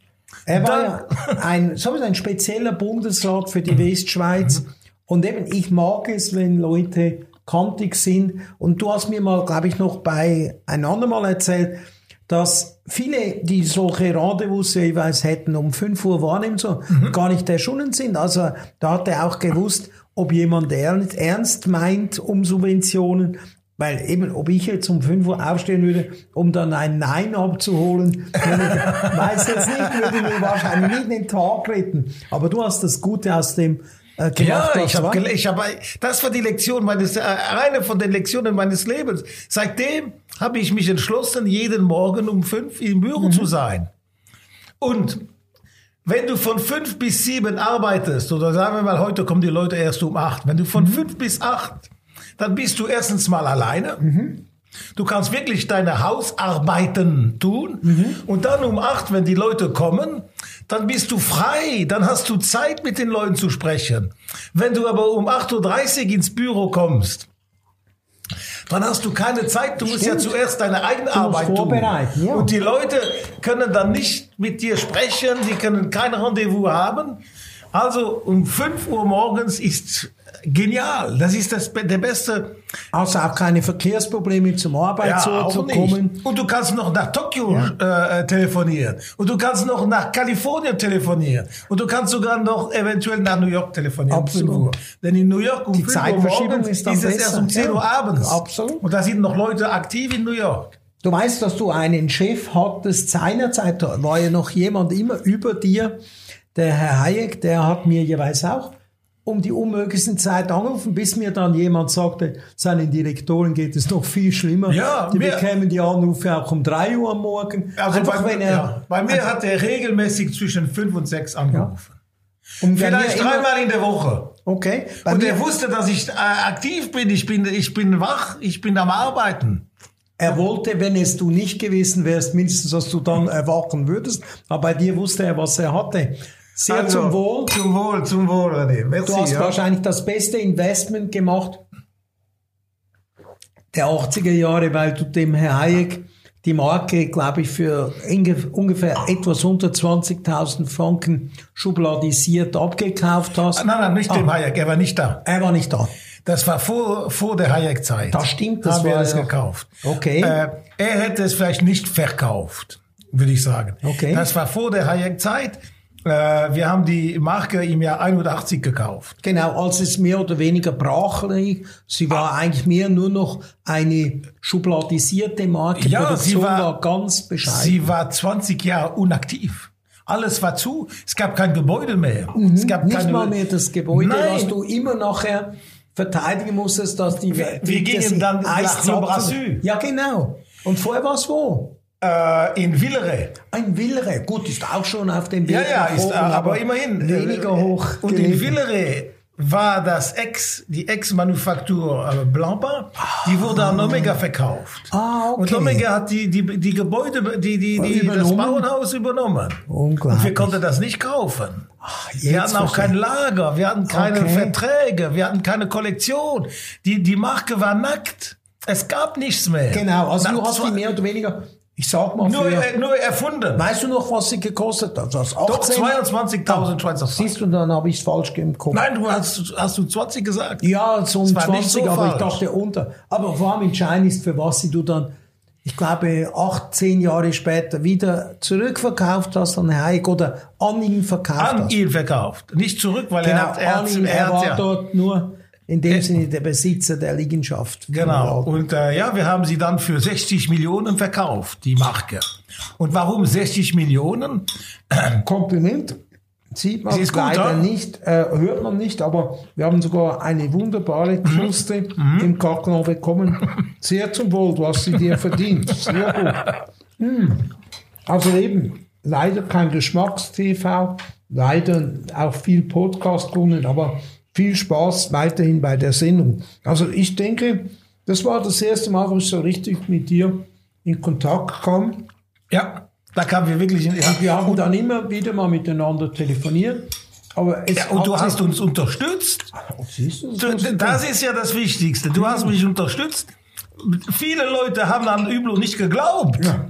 Speaker 1: Er war
Speaker 2: Dann-
Speaker 1: ein, sowieso ein spezieller Bundesrat für die Westschweiz. Und eben, ich mag es, wenn Leute kantig sind. Und du hast mir mal, glaube ich, noch bei ein andermal erzählt, dass viele, die solche Rendezvous jeweils hätten um 5 Uhr wahrnehmen, so, gar nicht erschunnen sind. Also da hat er auch gewusst, ob jemand ernst, meint um Subventionen. Weil eben, ob ich jetzt um 5 Uhr aufstehen würde, um dann ein Nein abzuholen, weiß jetzt nicht, würde mir wahrscheinlich nicht den Tag retten. Aber du hast das Gute aus dem gemacht.
Speaker 2: Ja, ich habe, ich das war die Lektion meines, äh, eine von den Lektionen meines Lebens. Seitdem habe ich mich entschlossen, jeden Morgen um fünf im Büro zu sein. Und wenn du von fünf bis sieben arbeitest, oder sagen wir mal, heute kommen die Leute erst um acht, wenn du von fünf bis acht, dann bist du erstens mal alleine. Du kannst wirklich deine Hausarbeiten tun. Und dann um acht, wenn die Leute kommen, dann bist du frei. Dann hast du Zeit, mit den Leuten zu sprechen. Wenn du aber um 8.30 Uhr ins Büro kommst, dann hast du keine Zeit. Du musst ja zuerst deine eigene
Speaker 1: musst
Speaker 2: Arbeit tun.
Speaker 1: vorbereiten, ja.
Speaker 2: Und die Leute können dann nicht mit dir sprechen. Die können kein Rendezvous haben. Also um 5 Uhr morgens ist genial. Das ist das, der beste
Speaker 1: Also auch keine Verkehrsprobleme zum Arbeitsort zu
Speaker 2: auch
Speaker 1: kommen.
Speaker 2: nicht. Und du kannst noch nach Tokio äh, telefonieren. Und du kannst noch nach Kalifornien telefonieren. Und du kannst sogar noch eventuell nach New York telefonieren.
Speaker 1: Absolut.
Speaker 2: 5 Uhr. Denn in New York um
Speaker 1: Die
Speaker 2: 5 Uhr
Speaker 1: Zeitverschiebung ist
Speaker 2: ist,
Speaker 1: dann
Speaker 2: es
Speaker 1: besser.
Speaker 2: erst um 10 Uhr
Speaker 1: Ja,
Speaker 2: abends.
Speaker 1: absolut.
Speaker 2: Und da sind noch Leute aktiv in New York.
Speaker 1: Du weißt, dass du einen Chef hattest seinerzeit, da war ja noch jemand immer über dir, der Herr Hayek, der hat mir jeweils auch um die unmöglichsten Zeit angerufen, bis mir dann jemand sagte, seinen Direktoren geht es noch viel schlimmer.
Speaker 2: Ja,
Speaker 1: die bekämen die Anrufe auch um drei Uhr am Morgen.
Speaker 2: Also
Speaker 1: Einfach
Speaker 2: bei,
Speaker 1: wenn er,
Speaker 2: ja, bei mir hat er regelmäßig zwischen fünf und sechs angerufen.
Speaker 1: und wenn
Speaker 2: Vielleicht dreimal in der Woche.
Speaker 1: Okay. Bei
Speaker 2: Und er wusste, dass ich äh, aktiv bin. Ich bin, ich bin wach. Ich bin am Arbeiten.
Speaker 1: er wollte, wenn es du nicht gewesen wärst, mindestens, dass du dann erwachen würdest. Aber bei dir wusste er, was er hatte. Sehr
Speaker 2: Also,
Speaker 1: zum Wohl.
Speaker 2: Zum Wohl, zum Wohl, René. Merci,
Speaker 1: Du hast
Speaker 2: ja.
Speaker 1: wahrscheinlich das beste Investment gemacht der 80er Jahre, weil du dem Herr Hayek die Marke, glaube ich, für ungefähr etwas unter 20.000 Franken schubladisiert abgekauft hast.
Speaker 2: Nein, nein, nicht
Speaker 1: Ah.
Speaker 2: dem Hayek. Er war nicht da.
Speaker 1: Er war nicht da.
Speaker 2: Das war vor, vor der Hayek-Zeit.
Speaker 1: Das stimmt, das
Speaker 2: haben wir
Speaker 1: war
Speaker 2: das
Speaker 1: ja-
Speaker 2: gekauft.
Speaker 1: Okay.
Speaker 2: Äh, er hätte es vielleicht nicht verkauft, würde ich sagen.
Speaker 1: Okay.
Speaker 2: Das war vor der Hayek-Zeit. Äh, wir haben die Marke im Jahr 81 gekauft.
Speaker 1: Genau, als es mehr oder weniger brach. Sie war eigentlich mehr nur noch eine schubladisierte Marke.
Speaker 2: Ja,
Speaker 1: Produktion
Speaker 2: sie war-
Speaker 1: war ganz bescheiden.
Speaker 2: Sie war 20 Jahre unaktiv. Alles war zu. Es gab kein Gebäude mehr. Es gab
Speaker 1: Mhm. Nicht
Speaker 2: keine,
Speaker 1: mal mehr das Gebäude,
Speaker 2: Nein.
Speaker 1: was du immer nachher verteidigen musstest, dass die...
Speaker 2: Wir-
Speaker 1: die,
Speaker 2: wir gingen dann
Speaker 1: Eis
Speaker 2: nach. Brasil.
Speaker 1: Ja, genau. Und vorher war es wo?
Speaker 2: Äh, in Villere.
Speaker 1: Ein Villere. Gut, ist auch schon auf dem Weg
Speaker 2: Ja, ja, ist,
Speaker 1: oben,
Speaker 2: äh, aber immerhin.
Speaker 1: Weniger
Speaker 2: äh,
Speaker 1: hoch.
Speaker 2: Und
Speaker 1: gelegen.
Speaker 2: in Villere war das Ex, die Ex-Manufaktur äh, Blampa, die wurde an Omega verkauft.
Speaker 1: Ah, okay.
Speaker 2: Und Omega hat die, die, die Gebäude, die, die, die, das? Bauernhaus übernommen.
Speaker 1: Unglaublich.
Speaker 2: Und wir konnten das nicht kaufen. Wir
Speaker 1: jetzt
Speaker 2: hatten auch kein Lager, wir hatten keine
Speaker 1: Okay.
Speaker 2: Verträge, wir hatten keine Kollektion. Die, die Marke war nackt. Es gab nichts mehr.
Speaker 1: Genau, also
Speaker 2: Nach
Speaker 1: du hast die mehr oder weniger, ich sag mal,
Speaker 2: nur,
Speaker 1: für,
Speaker 2: äh, nur erfunden.
Speaker 1: weißt du noch, was sie gekostet hat? Das
Speaker 2: Doch
Speaker 1: 18?
Speaker 2: 22.000 Schweizer Franken.
Speaker 1: Siehst du, dann habe ich es falsch im Kopf.
Speaker 2: Nein, du hast, hast du 20 gesagt?
Speaker 1: Ja, so um
Speaker 2: Das war nicht
Speaker 1: 20,
Speaker 2: so
Speaker 1: aber ich
Speaker 2: falsch.
Speaker 1: dachte unter. Aber vor allem entscheidend ist, für was sie du dann, ich glaube, acht, zehn Jahre später wieder zurückverkauft hast an Hayek oder an ihn verkauft
Speaker 2: An
Speaker 1: hast.
Speaker 2: ihn verkauft. Nicht zurück, weil
Speaker 1: Genau,
Speaker 2: er hat, er
Speaker 1: an
Speaker 2: hat,
Speaker 1: ihn,
Speaker 2: er
Speaker 1: er
Speaker 2: hat
Speaker 1: war
Speaker 2: ja,
Speaker 1: dort nur in dem Sinne der Besitzer der Liegenschaft.
Speaker 2: Genau. Und äh, ja, wir haben sie dann für 60 Millionen verkauft, die Marke. Und warum 60 Millionen?
Speaker 1: Kompliment. Sieht man
Speaker 2: Sie ist gut,
Speaker 1: leider
Speaker 2: oder?
Speaker 1: nicht, äh, hört man nicht, aber wir haben sogar eine wunderbare
Speaker 2: Mhm.
Speaker 1: Kruste im Kakao bekommen. Sehr zum Wohl, du hast sie dir verdient. Sehr gut. Mm. Also eben, leider kein Geschmacks-TV, leider auch viel Podcast-Kunden, aber viel Spaß weiterhin bei der Sendung. Also ich denke, das war das erste Mal, wo ich so richtig mit dir in Kontakt kam.
Speaker 2: Ja, da kamen wir wirklich in. Ja,
Speaker 1: wir haben dann immer wieder mal miteinander telefoniert. Aber
Speaker 2: ja, und du hast uns unterstützt.
Speaker 1: Du, das
Speaker 2: ist ja das Wichtigste. Du hast mich unterstützt. Viele Leute haben an Üblo nicht geglaubt.
Speaker 1: Ja.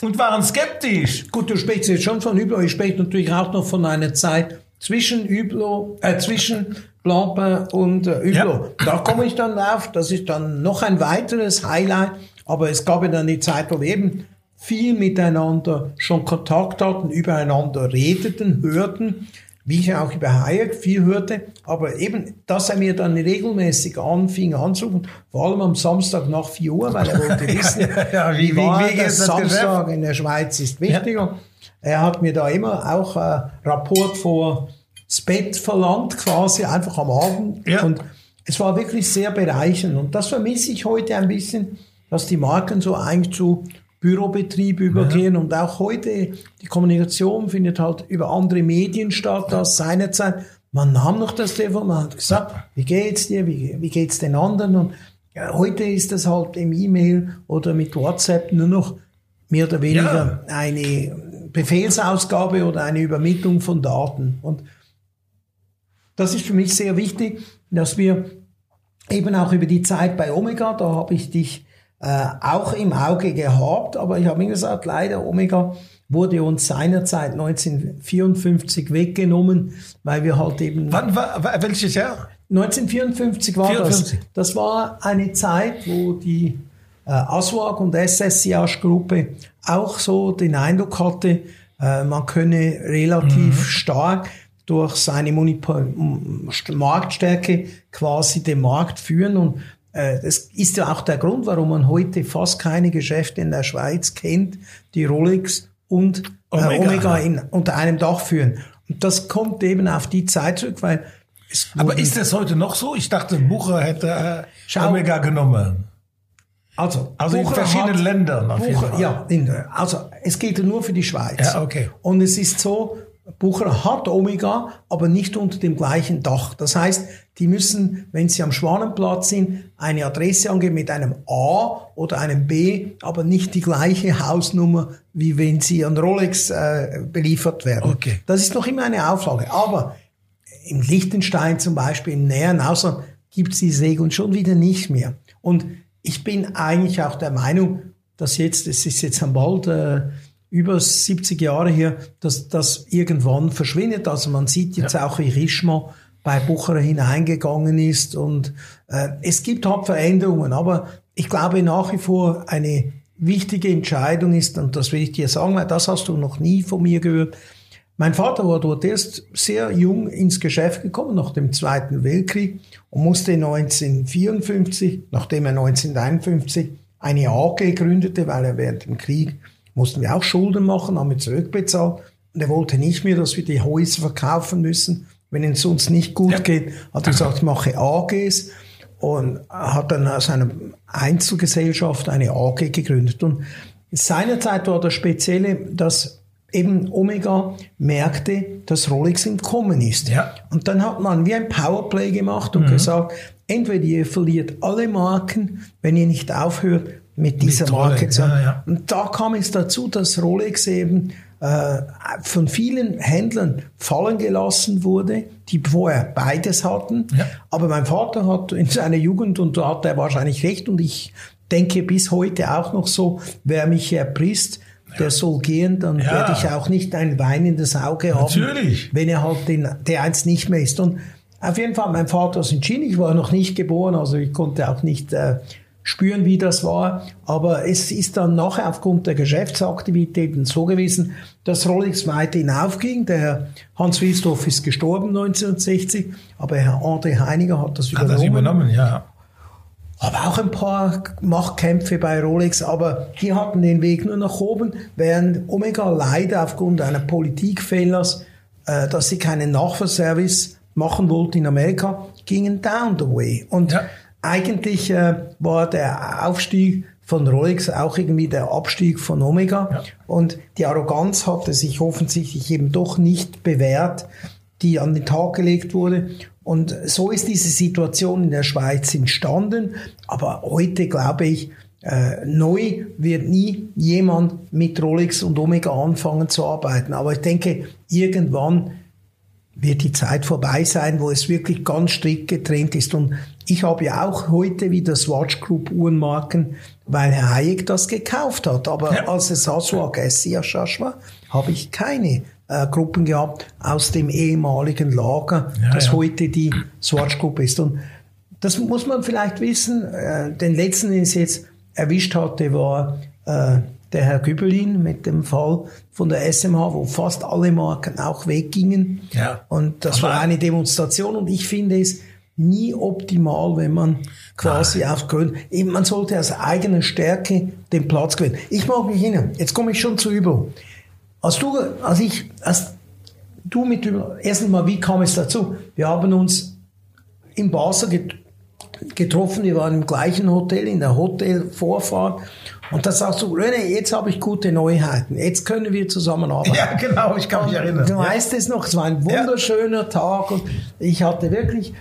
Speaker 2: Und waren skeptisch.
Speaker 1: Gut, du sprichst jetzt schon von Üblo. Ich spreche natürlich auch noch von einer Zeit zwischen Üblo, äh, zwischen Blancpain und äh, Üblo. Da komme ich dann auf. Das ist dann noch ein weiteres Highlight. Aber es gab ja dann die Zeit, wo wir eben viel miteinander schon Kontakt hatten, übereinander redeten, hörten, wie ich auch über Hayek viel hörte, aber eben, dass er mir dann regelmäßig anfing anzurufen, vor allem am Samstag nach 4 Uhr, weil er wollte wissen,
Speaker 2: ja, wie-
Speaker 1: wie,
Speaker 2: wie- wie
Speaker 1: der
Speaker 2: geht das
Speaker 1: Samstag in der Schweiz ist wichtiger. Er hat mir da immer auch äh, Rapport vor das Bett verlangt, quasi einfach am Abend.
Speaker 2: Ja.
Speaker 1: Und es war wirklich sehr bereichernd. Und das vermisse ich heute ein bisschen, dass die Marken so eigentlich zu Bürobetrieb übergehen. Und auch heute, die Kommunikation findet halt über andere Medien statt als seinerzeit. Man nahm noch das Telefon, man hat gesagt, wie geht's dir, wie, wie geht's den anderen? Und ja, heute ist das halt im E-Mail oder mit WhatsApp nur noch mehr oder weniger eine Befehlsausgabe oder eine Übermittlung von Daten. Und das ist für mich sehr wichtig, dass wir eben auch über die Zeit bei Omega, da habe ich dich äh, auch im Auge gehabt, aber ich habe mir gesagt, leider Omega wurde uns seinerzeit 1954 weggenommen, weil wir halt eben
Speaker 2: Wann war, welches Jahr?
Speaker 1: 1954 war
Speaker 2: 54.
Speaker 1: das. Das war eine Zeit, wo die ASWAG und SSIAG-Gruppe auch so den Eindruck hatte, äh, man könne relativ stark durch seine Monopol M- Marktstärke quasi den Markt führen. Und äh, das ist ja auch der Grund, warum man heute fast keine Geschäfte in der Schweiz kennt, die Rolex und äh,
Speaker 2: Omega.
Speaker 1: Omega in, unter einem Dach führen. Und das kommt eben auf die Zeit zurück, weil
Speaker 2: Aber ist das heute noch so? Ich dachte, Bucher hätte äh, Omega genommen.
Speaker 1: Also,
Speaker 2: also in verschiedenen hat, Ländern. Auf
Speaker 1: Bucher, ja, in, also es gilt nur für die Schweiz.
Speaker 2: Ja, okay.
Speaker 1: Und es ist so, Bucher hat Omega, aber nicht unter dem gleichen Dach. Das heißt, die müssen, wenn sie am Schwanenplatz sind, eine Adresse angeben mit einem A oder einem B, aber nicht die gleiche Hausnummer, wie wenn sie an Rolex äh, beliefert werden.
Speaker 2: Okay.
Speaker 1: Das ist noch immer eine Auflage. Aber im Liechtenstein zum Beispiel, im näheren Ausland, gibt es diese Regel schon wieder nicht mehr. Und ich bin eigentlich auch der Meinung, dass jetzt, es ist jetzt am bald äh, über 70 Jahre hier, dass das irgendwann verschwindet. Also man sieht jetzt ja. auch, wie Richemont bei Bucher hineingegangen ist und äh, es gibt halt Veränderungen, aber ich glaube nach wie vor eine wichtige Entscheidung ist, und das will ich dir sagen, weil das hast du noch nie von mir gehört, mein Vater war dort erst sehr jung ins Geschäft gekommen nach dem Zweiten Weltkrieg und musste 1954, nachdem er 1951 eine AG gründete, weil er während dem Krieg mussten wir auch Schulden machen, haben wir zurückbezahlt. Und er wollte nicht mehr, dass wir die Häuser verkaufen müssen, wenn es uns nicht gut ja. geht. Hat er gesagt, ich mache AGs und hat dann aus einer Einzelgesellschaft eine AG gegründet. Und seinerzeit war das Spezielle, dass eben Omega merkte, dass Rolex im Kommen ist.
Speaker 2: Ja.
Speaker 1: Und dann hat man wie ein Powerplay gemacht und mhm. gesagt, entweder ihr verliert alle Marken, wenn ihr nicht aufhört, mit dieser mit Marke zu
Speaker 2: ja, ja.
Speaker 1: Und da kam es dazu, dass Rolex eben äh, von vielen Händlern fallen gelassen wurde, die vorher beides hatten.
Speaker 2: Ja.
Speaker 1: Aber mein Vater hat in seiner Jugend, und da hat er wahrscheinlich recht, und ich denke bis heute auch noch so, wer mich erpresst, der soll gehen, dann ja. werde ich auch nicht ein weinendes Auge
Speaker 2: Natürlich.
Speaker 1: haben, wenn er halt den, der eins nicht mehr ist. Und auf jeden Fall, mein Vater ist in China, ich war noch nicht geboren, also ich konnte auch nicht äh, spüren, wie das war. Aber es ist dann nachher aufgrund der Geschäftsaktivitäten so gewesen, dass Rolex weiter hinaufging. Der Herr Hans Wilsdorf ist gestorben 1960, aber Herr André Heiniger hat das
Speaker 2: übernommen. Hat das übernommen, ja.
Speaker 1: Aber auch ein paar Machtkämpfe bei Rolex, aber die hatten den Weg nur nach oben, während Omega leider aufgrund einer Politikfehlers, äh, dass sie keinen Nachverservice machen wollten in Amerika, gingen down the way. Und ja. eigentlich äh, war der Aufstieg von Rolex auch irgendwie der Abstieg von Omega. Ja. Und die Arroganz hatte sich offensichtlich eben doch nicht bewährt, die an den Tag gelegt wurde. Und so ist diese Situation in der Schweiz entstanden. Aber heute glaube ich, äh, neu wird nie jemand mit Rolex und Omega anfangen zu arbeiten. Aber ich denke, irgendwann wird die Zeit vorbei sein, wo es wirklich ganz strikt getrennt ist. Und ich habe ja auch heute wieder Swatch Group Uhrenmarken, weil Herr Hayek das gekauft hat. Aber ja. als es Aswag Siashash war, habe ich keine äh, Gruppen gehabt aus dem ehemaligen Lager, ja, das ja. heute die Swatch Group ist. Und das muss man vielleicht wissen. Äh, den letzten, den es jetzt erwischt hatte, war äh, der Herr Gübelin mit dem Fall von der SMH, wo fast alle Marken auch weggingen.
Speaker 2: Ja.
Speaker 1: Und das Aber war eine Demonstration und ich finde es nie optimal, wenn man quasi Nein. auf Grün, man sollte aus eigener Stärke den Platz gewinnen. Ich mag mich hin. Jetzt komme ich schon zu Übung. Als du, als ich, als du mit dem ersten Mal, wie kam es dazu? Wir haben uns in Basel getroffen, wir waren im gleichen Hotel, in der Hotelvorfahrt. Und da sagst du, René, jetzt habe ich gute Neuigkeiten. Jetzt können wir zusammenarbeiten.
Speaker 2: Ja, genau, ich kann mich erinnern.
Speaker 1: Du weißt es noch, es war ein wunderschöner ja. Tag und ich hatte wirklich,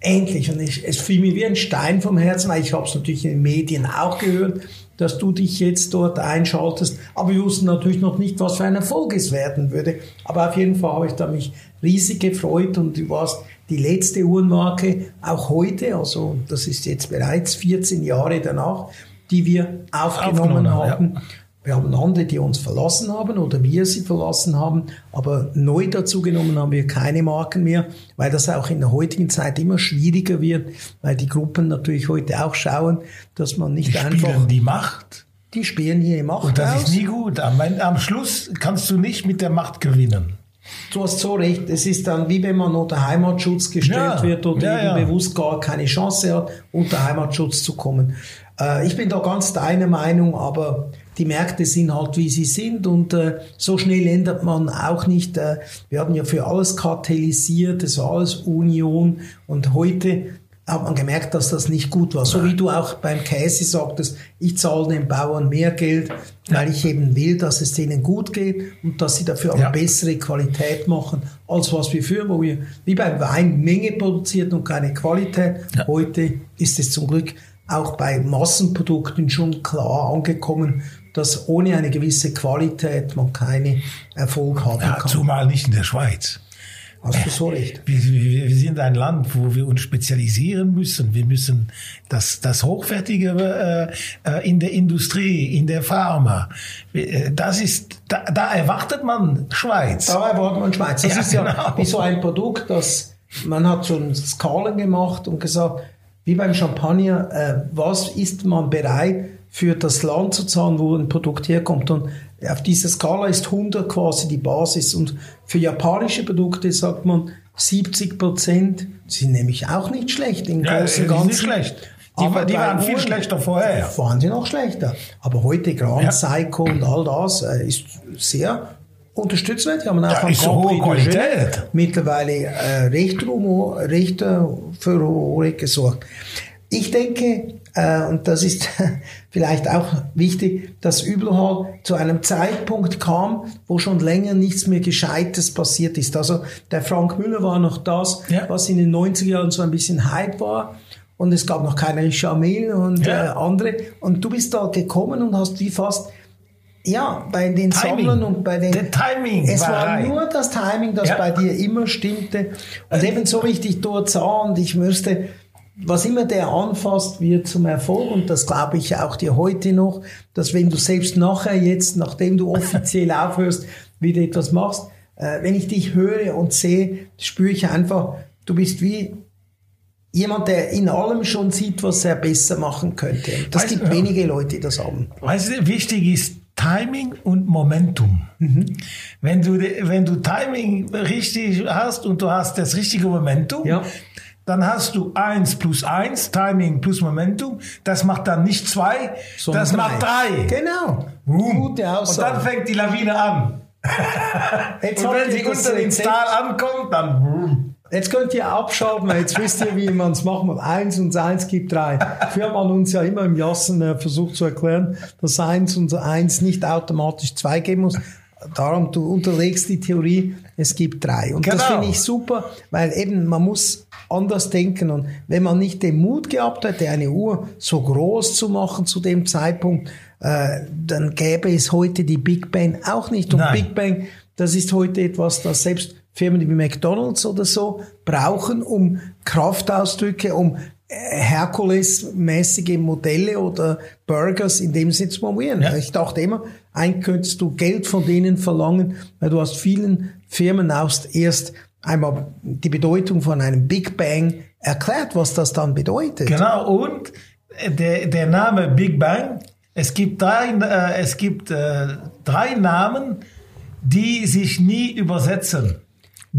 Speaker 1: endlich, und ich, es fiel mir wie ein Stein vom Herzen, weil ich habe es natürlich in den Medien auch gehört, dass du dich jetzt dort einschaltest. Aber wir wussten natürlich noch nicht, was für ein Erfolg es werden würde. Aber auf jeden Fall habe ich da mich riesig gefreut und du warst die letzte Uhrenmarke auch heute, also das ist jetzt bereits 14 Jahre danach, die wir aufgenommen, aufgenommen haben. Ja. Wir haben andere, die uns verlassen haben oder wir sie verlassen haben, aber neu dazugenommen haben wir keine Marken mehr, weil das auch in der heutigen Zeit immer schwieriger wird, weil die Gruppen natürlich heute auch schauen, dass man nicht
Speaker 2: die
Speaker 1: einfach...
Speaker 2: Spielen die Macht.
Speaker 1: Die spielen hier Macht
Speaker 2: Und das aus. ist nie gut. Am, am Schluss kannst du nicht mit der Macht gewinnen.
Speaker 1: Du hast so recht. Es ist dann wie wenn man unter Heimatschutz gestellt ja, wird oder ja, eben ja. bewusst gar keine Chance hat, unter Heimatschutz zu kommen. Äh, ich bin da ganz deiner Meinung, aber die Märkte sind halt, wie sie sind und äh, so schnell ändert man auch nicht. Äh, wir haben ja für alles kartellisiert, es war alles Union und heute hat man gemerkt, dass das nicht gut war. So wie du auch beim Käse sagtest, ich zahle den Bauern mehr Geld, weil ich eben will, dass es denen gut geht und dass sie dafür eine ja. bessere Qualität machen, als was wir früher, wo wir wie beim Wein Menge produziert und keine Qualität. Ja. Heute ist es zum Glück auch bei Massenprodukten schon klar angekommen, dass ohne eine gewisse Qualität man keine Erfolg haben ja, kann.
Speaker 2: Zumal nicht in der Schweiz.
Speaker 1: Hast du so recht.
Speaker 2: Wir, wir, wir, sind ein Land, wo wir uns spezialisieren müssen. Wir müssen das, das Hochwertige äh, äh in der Industrie, in der Pharma. Äh, das ist, da, da erwartet man Schweiz.
Speaker 1: Da erwartet man Schweiz. Das ja, ist ja genau. wie so ein Produkt, das man hat so Skalen gemacht und gesagt, wie beim Champagner, äh, was ist man bereit für das Land zu zahlen, wo ein Produkt herkommt. Und auf dieser Skala ist 100 quasi die Basis. Und für japanische Produkte sagt man 70 Prozent sind nämlich auch nicht schlecht.
Speaker 2: Im ja, Großen und Ganzen. Nicht schlecht. Die, aber die waren viel schlechter vorher.
Speaker 1: Waren sie noch schlechter. Aber heute Grand ja. Psycho und all das äh, ist sehr unterstützenswert. Die haben auch ja,
Speaker 2: ist so hohe Qualität.
Speaker 1: mittlerweile äh, recht, recht äh, für Ruhe gesorgt. Ich denke, äh, und das ist vielleicht auch wichtig, dass Übelhall zu einem Zeitpunkt kam, wo schon länger nichts mehr Gescheites passiert ist. Also der Frank Müller war noch das, ja. was in den 90er Jahren so ein bisschen Hype war. Und es gab noch keine Chamel und ja. äh, andere. Und du bist da gekommen und hast wie fast ja, bei den Timing. Sammlern und bei den.
Speaker 2: Der Timing.
Speaker 1: Es war, war nur das Timing, das ja. bei dir immer stimmte. Und eben so dich dort sah und ich müsste was immer der anfasst, wird zum Erfolg. Und das glaube ich auch dir heute noch, dass wenn du selbst nachher jetzt, nachdem du offiziell aufhörst, wieder etwas machst, äh, wenn ich dich höre und sehe, spüre ich einfach, du bist wie jemand, der in allem schon sieht, was er besser machen könnte. Das weißt, gibt ja. wenige Leute, die das haben.
Speaker 2: Weißt du, wichtig ist Timing und Momentum. Mhm. Wenn du, wenn du Timing richtig hast und du hast das richtige Momentum, ja dann hast du eins plus eins, Timing plus Momentum. Das macht dann nicht zwei, so das drei. macht drei.
Speaker 1: Genau.
Speaker 2: Boom. Gute Aussage. Und dann fängt die Lawine an. Jetzt Und wenn sie unter den Tal ankommt, dann boom.
Speaker 1: Jetzt könnt ihr abschalten, jetzt wisst ihr, wie man es macht. Eins und eins gibt drei. Früher hat man uns ja immer im Jassen äh, versucht zu erklären, dass eins und eins nicht automatisch zwei geben muss. Darum, du unterlegst die Theorie, es gibt drei. Und genau. das finde ich super, weil eben man muss anders denken. Und wenn man nicht den Mut gehabt hätte, eine Uhr so groß zu machen zu dem Zeitpunkt, äh, dann gäbe es heute die Big Bang auch nicht. Und Nein. Big Bang, das ist heute etwas, das selbst Firmen wie McDonald's oder so brauchen, um Kraftausdrücke, um äh, Herkules-mäßige Modelle oder Burgers in dem Sinne zu promovieren. Ja. Ich dachte immer, eigentlich könntest du Geld von denen verlangen, weil du hast vielen Firmen auch erst einmal die Bedeutung von einem Big Bang erklärt, was das dann bedeutet.
Speaker 2: Genau, und der, der Name Big Bang, es gibt drei, äh, es gibt, äh, drei Namen, die sich nie übersetzen.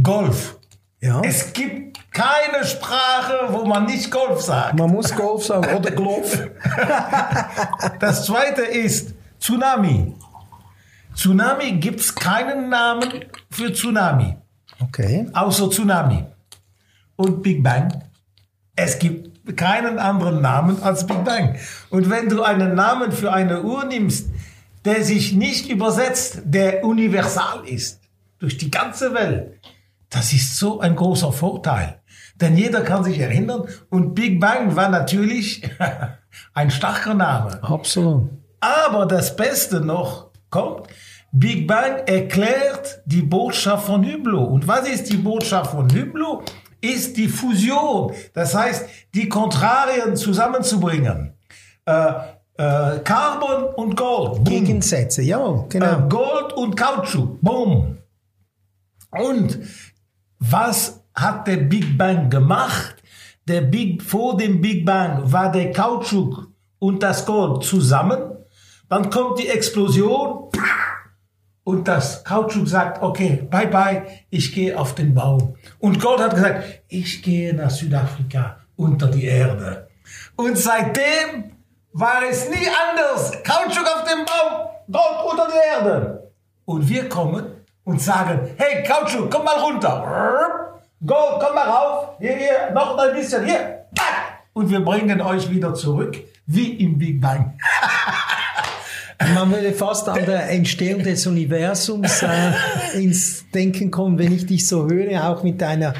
Speaker 2: Golf. Ja. Es gibt keine Sprache, wo man nicht Golf sagt.
Speaker 1: Man muss Golf sagen oder Golf.
Speaker 2: das zweite ist Tsunami. Tsunami gibt es keinen Namen für Tsunami.
Speaker 1: Okay.
Speaker 2: Außer Tsunami. Und Big Bang. Es gibt keinen anderen Namen als Big Bang. Und wenn du einen Namen für eine Uhr nimmst, der sich nicht übersetzt, der universal ist, durch die ganze Welt, das ist so ein großer Vorteil. Denn jeder kann sich erinnern und Big Bang war natürlich ein starker Name.
Speaker 1: Absolut.
Speaker 2: Aber das Beste noch kommt, Big Bang erklärt die Botschaft von Hublot. Und was ist die Botschaft von Hublot? Ist die Fusion. Das heißt, die Kontrarien zusammenzubringen. Äh, äh, Carbon und Gold.
Speaker 1: Boom. Gegensätze, ja,
Speaker 2: genau. Äh, Gold und Kautschuk. Boom. Und was hat der Big Bang gemacht? Der Big, vor dem Big Bang war der Kautschuk und das Gold zusammen. Dann kommt die Explosion und das Kautschuk sagt, okay, bye bye, ich gehe auf den Baum. Und Gott hat gesagt, ich gehe nach Südafrika unter die Erde. Und seitdem war es nie anders. Kautschuk auf dem Baum, Gold unter der Erde. Und wir kommen und sagen, hey Kautschuk, komm mal runter. Gold, komm mal rauf. Hier, hier, noch ein bisschen, hier. Und wir bringen euch wieder zurück, wie im Big Bang.
Speaker 1: Man würde fast an der Entstehung des Universums äh, ins Denken kommen, wenn ich dich so höre, auch mit deiner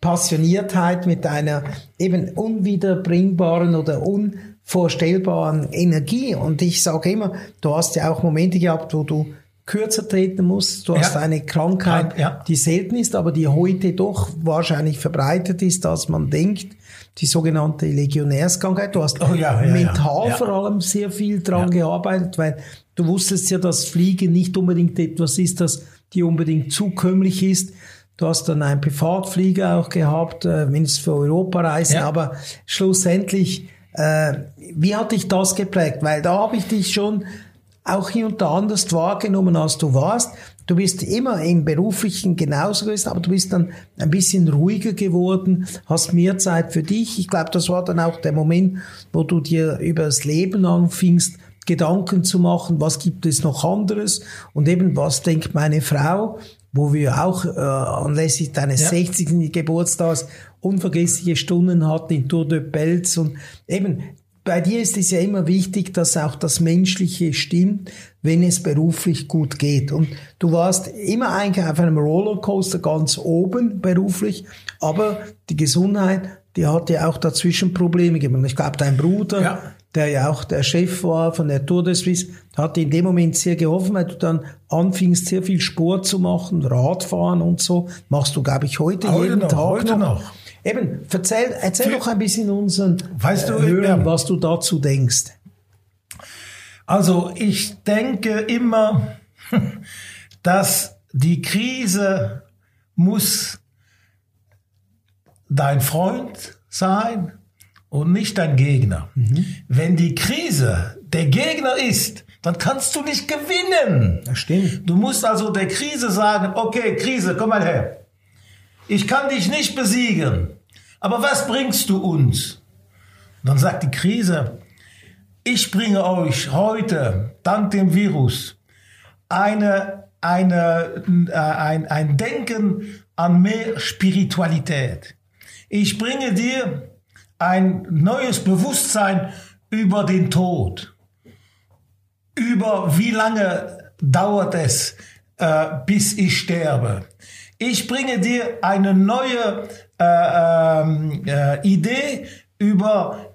Speaker 1: Passioniertheit, mit deiner eben unwiederbringbaren oder unvorstellbaren Energie. Und ich sage immer, du hast ja auch Momente gehabt, wo du kürzer treten musst. Du hast ja. eine Krankheit, ja. die selten ist, aber die heute doch wahrscheinlich verbreitet ist, als man denkt die sogenannte Legionärskrankheit. Du hast oh, ja, ja, mental ja. vor allem sehr viel dran gearbeitet, weil du wusstest ja, dass Fliegen nicht unbedingt etwas ist, das dir unbedingt zukömmlich ist. Du hast dann einen Privatflieger auch gehabt, äh, mindestens für Europareisen, aber schlussendlich, äh, wie hat dich das geprägt? Weil da habe ich dich schon auch hier und da anders wahrgenommen, als du warst. Du bist immer im Beruflichen genauso gewesen, aber du bist dann ein bisschen ruhiger geworden, hast mehr Zeit für dich. Ich glaube, das war dann auch der Moment, wo du dir über das Leben anfingst, Gedanken zu machen, was gibt es noch anderes und eben, was denkt meine Frau, wo wir auch äh, anlässlich deines ja. 60. Geburtstags unvergessliche Stunden hatten in Tour de Pelz und eben bei dir ist es ja immer wichtig, dass auch das Menschliche stimmt, wenn es beruflich gut geht. Und du warst immer eigentlich auf einem Rollercoaster ganz oben beruflich, aber die Gesundheit, die hat ja auch dazwischen Probleme gegeben. Ich glaube, dein Bruder, ja. der ja auch der Chef war von der Tour de Suisse, hat in dem Moment sehr geholfen, weil du dann anfingst, sehr viel Sport zu machen, Radfahren und so. Machst du, glaube ich, heute, heute jeden noch, Tag heute noch. noch. Eben, erzähl, erzähl doch ein bisschen unseren weißt du, äh, Hörern, was du dazu denkst.
Speaker 2: Also ich denke immer, dass die Krise muss dein Freund sein und nicht dein Gegner. Mhm. Wenn die Krise der Gegner ist, dann kannst du nicht gewinnen.
Speaker 1: Das stimmt.
Speaker 2: Du musst also der Krise sagen, okay, Krise, komm mal her. Ich kann dich nicht besiegen. Aber was bringst du uns? Und dann sagt die Krise, ich bringe euch heute, dank dem Virus, eine, eine, äh, ein, ein Denken an mehr Spiritualität. Ich bringe dir ein neues Bewusstsein über den Tod, über wie lange dauert es, äh, bis ich sterbe. Ich bringe dir eine neue äh, ähm, äh, Idee über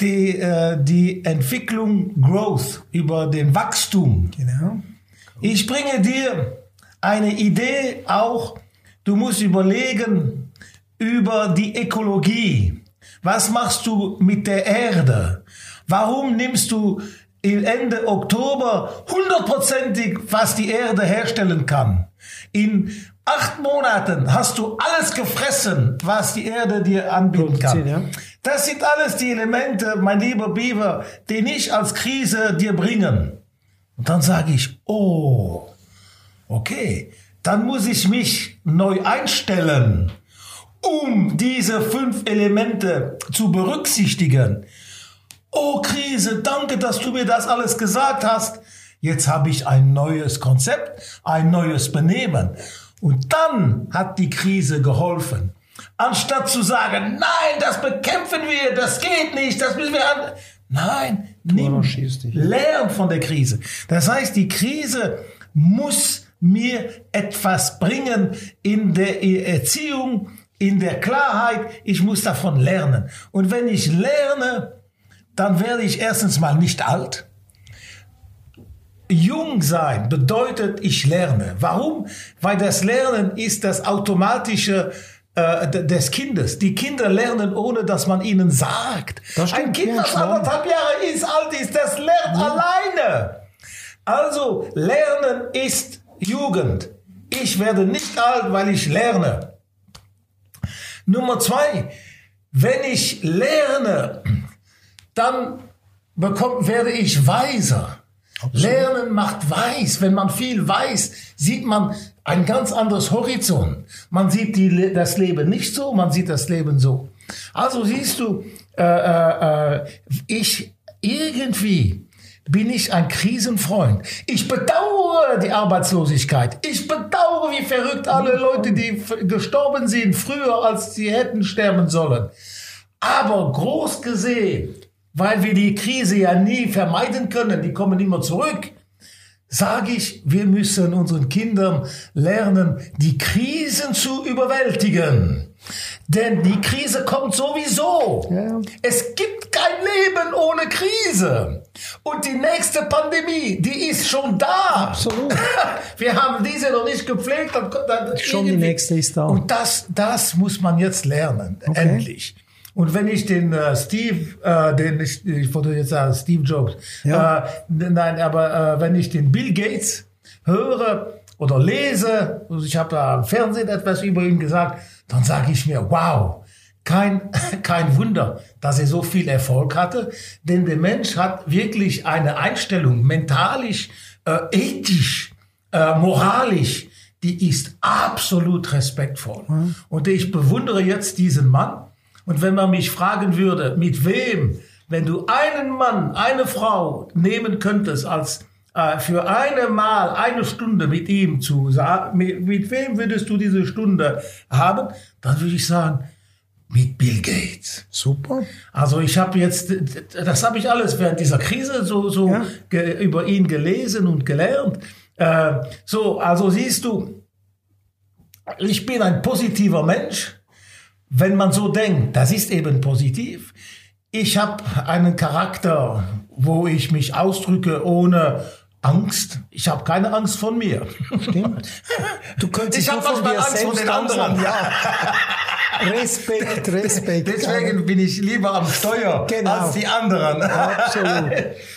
Speaker 2: die, äh, die Entwicklung Growth, über den Wachstum. Genau. Ich bringe dir eine Idee auch, du musst überlegen über die Ökologie. Was machst du mit der Erde? Warum nimmst du Ende Oktober hundertprozentig, was die Erde herstellen kann? In acht Monaten hast du alles gefressen, was die Erde dir anbieten kann. Ja. Das sind alles die Elemente, mein lieber Beaver, die nicht als Krise dir bringen. Und dann sage ich, oh, okay, dann muss ich mich neu einstellen, um diese fünf Elemente zu berücksichtigen. Oh Krise, danke, dass du mir das alles gesagt hast. Jetzt habe ich ein neues Konzept, ein neues Benehmen. Und dann hat die Krise geholfen. Anstatt zu sagen, nein, das bekämpfen wir, das geht nicht, das müssen wir an. Nein, nimm, lern von der Krise. Das heißt, die Krise muss mir etwas bringen in der Erziehung, in der Klarheit. Ich muss davon lernen. Und wenn ich lerne, dann werde ich erstens mal nicht alt. Jung sein bedeutet, ich lerne. Warum? Weil das Lernen ist das automatische äh, des Kindes. Die Kinder lernen, ohne dass man ihnen sagt. Ein Kind, das anderthalb Jahre ist, alt ist, das lernt ja. alleine. Also, Lernen ist Jugend. Ich werde nicht alt, weil ich lerne. Nummer zwei, wenn ich lerne, dann bekomme, werde ich weiser. Absolut. Lernen macht weiß. Wenn man viel weiß, sieht man ein ganz anderes Horizont. Man sieht die, das Leben nicht so, man sieht das Leben so. Also siehst du, äh, äh, ich, irgendwie bin ich ein Krisenfreund. Ich bedauere die Arbeitslosigkeit. Ich bedauere wie verrückt alle Leute, die gestorben sind früher, als sie hätten sterben sollen. Aber groß gesehen, weil wir die Krise ja nie vermeiden können, die kommen immer zurück, sage ich, wir müssen unseren Kindern lernen, die Krisen zu überwältigen. Denn die Krise kommt sowieso. Ja. Es gibt kein Leben ohne Krise. Und die nächste Pandemie, die ist schon da.
Speaker 1: Absolut.
Speaker 2: Wir haben diese noch nicht gepflegt. Dann,
Speaker 1: dann schon die nächste ist da.
Speaker 2: Und das, das muss man jetzt lernen. Okay. Endlich. Und wenn ich den äh, Steve, äh, den ich, ich wollte jetzt sagen Steve Jobs, ja. äh, nein, aber äh, wenn ich den Bill Gates höre oder lese, also ich habe da im Fernsehen etwas über ihn gesagt, dann sage ich mir, wow, kein, kein Wunder, dass er so viel Erfolg hatte, denn der Mensch hat wirklich eine Einstellung, mentalisch, äh, ethisch, äh, moralisch, die ist absolut respektvoll. Mhm. Und ich bewundere jetzt diesen Mann, und wenn man mich fragen würde, mit wem, wenn du einen Mann, eine Frau nehmen könntest als äh, für eine Mal eine Stunde mit ihm zu sagen, mit, mit wem würdest du diese Stunde haben, dann würde ich sagen, mit Bill Gates.
Speaker 1: Super.
Speaker 2: Also ich habe jetzt, das habe ich alles während dieser Krise so, so ja. über ihn gelesen und gelernt. Äh, so, also siehst du, ich bin ein positiver Mensch wenn man so denkt, das ist eben positiv. Ich habe einen Charakter, wo ich mich ausdrücke ohne Angst. Ich habe keine Angst von mir.
Speaker 1: Stimmt. Du könntest
Speaker 2: ich habe manchmal Angst von den anderen.
Speaker 1: Ja. Respekt, Respekt.
Speaker 2: Deswegen bin ich lieber am Steuer genau. als die anderen.
Speaker 1: Absolut.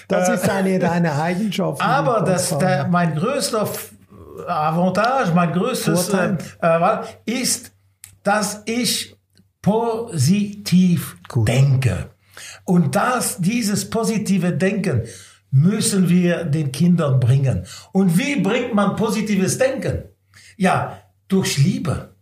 Speaker 1: Das ist eine deine Eigenschaft.
Speaker 2: Aber das, der, mein größter Avantage, mein größtes äh, äh, ist, dass ich positiv Gut. denke. Und das, dieses positive Denken müssen wir den Kindern bringen. Und wie bringt man positives Denken? Ja, durch Liebe.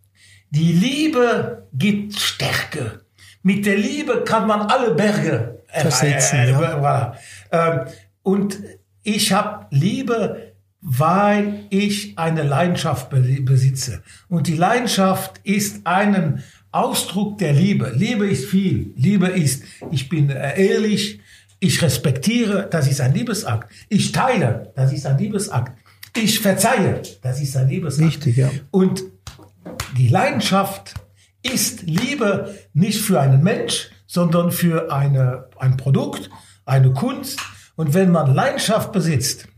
Speaker 2: Die Liebe gibt Stärke. Mit der Liebe kann man alle Berge
Speaker 1: versetzen. Äh, äh,
Speaker 2: äh, und ich habe Liebe, weil ich eine Leidenschaft besitze. Und die Leidenschaft ist einen Ausdruck der Liebe. Liebe ist viel. Liebe ist, ich bin äh, ehrlich, ich respektiere, das ist ein Liebesakt. Ich teile, das ist ein Liebesakt. Ich verzeihe, das ist ein Liebesakt.
Speaker 1: Richtig, ja.
Speaker 2: Und die Leidenschaft ist Liebe nicht für einen Mensch, sondern für eine, ein Produkt, eine Kunst. Und wenn man Leidenschaft besitzt,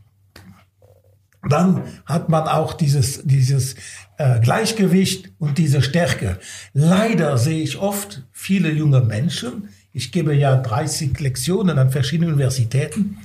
Speaker 2: dann hat man auch dieses, dieses äh, Gleichgewicht und diese Stärke. Leider sehe ich oft viele junge Menschen, ich gebe ja 30 Lektionen an verschiedenen Universitäten,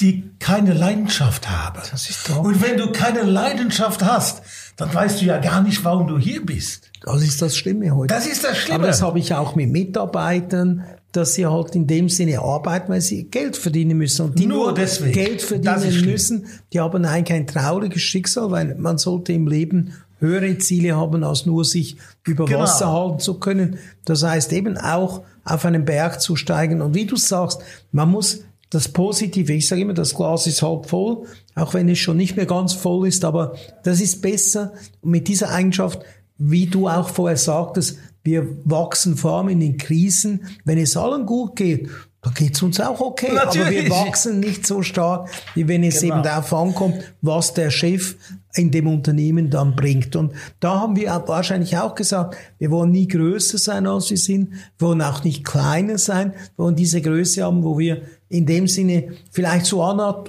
Speaker 2: die keine Leidenschaft haben.
Speaker 1: Das ist traurig.
Speaker 2: Und wenn du keine Leidenschaft hast, dann weißt du ja gar nicht, warum du hier bist.
Speaker 1: Das ist das Schlimme heute.
Speaker 2: Das ist das Schlimme.
Speaker 1: Aber das habe ich auch mit Mitarbeitern, dass sie halt in dem Sinne arbeiten, weil sie Geld verdienen müssen. Und die nur, nur deswegen. Geld verdienen müssen, die haben eigentlich ein trauriges Schicksal, weil man sollte im Leben höhere Ziele haben, als nur sich über genau. Wasser halten zu können. Das heißt eben auch auf einen Berg zu steigen. Und wie du sagst, man muss das Positive, ich sage immer, das Glas ist halb voll, auch wenn es schon nicht mehr ganz voll ist, aber das ist besser. Und mit dieser Eigenschaft, wie du auch vorher sagtest, wir wachsen vor allem in den Krisen. Wenn es allen gut geht, dann geht's uns auch okay. Natürlich. Aber wir wachsen nicht so stark, wie wenn es genau. eben darauf ankommt, was der Chef in dem Unternehmen dann bringt. Und da haben wir wahrscheinlich auch gesagt, wir wollen nie größer sein, als wir sind, wir wollen auch nicht kleiner sein, wir wollen diese Größe haben, wo wir in dem Sinne vielleicht so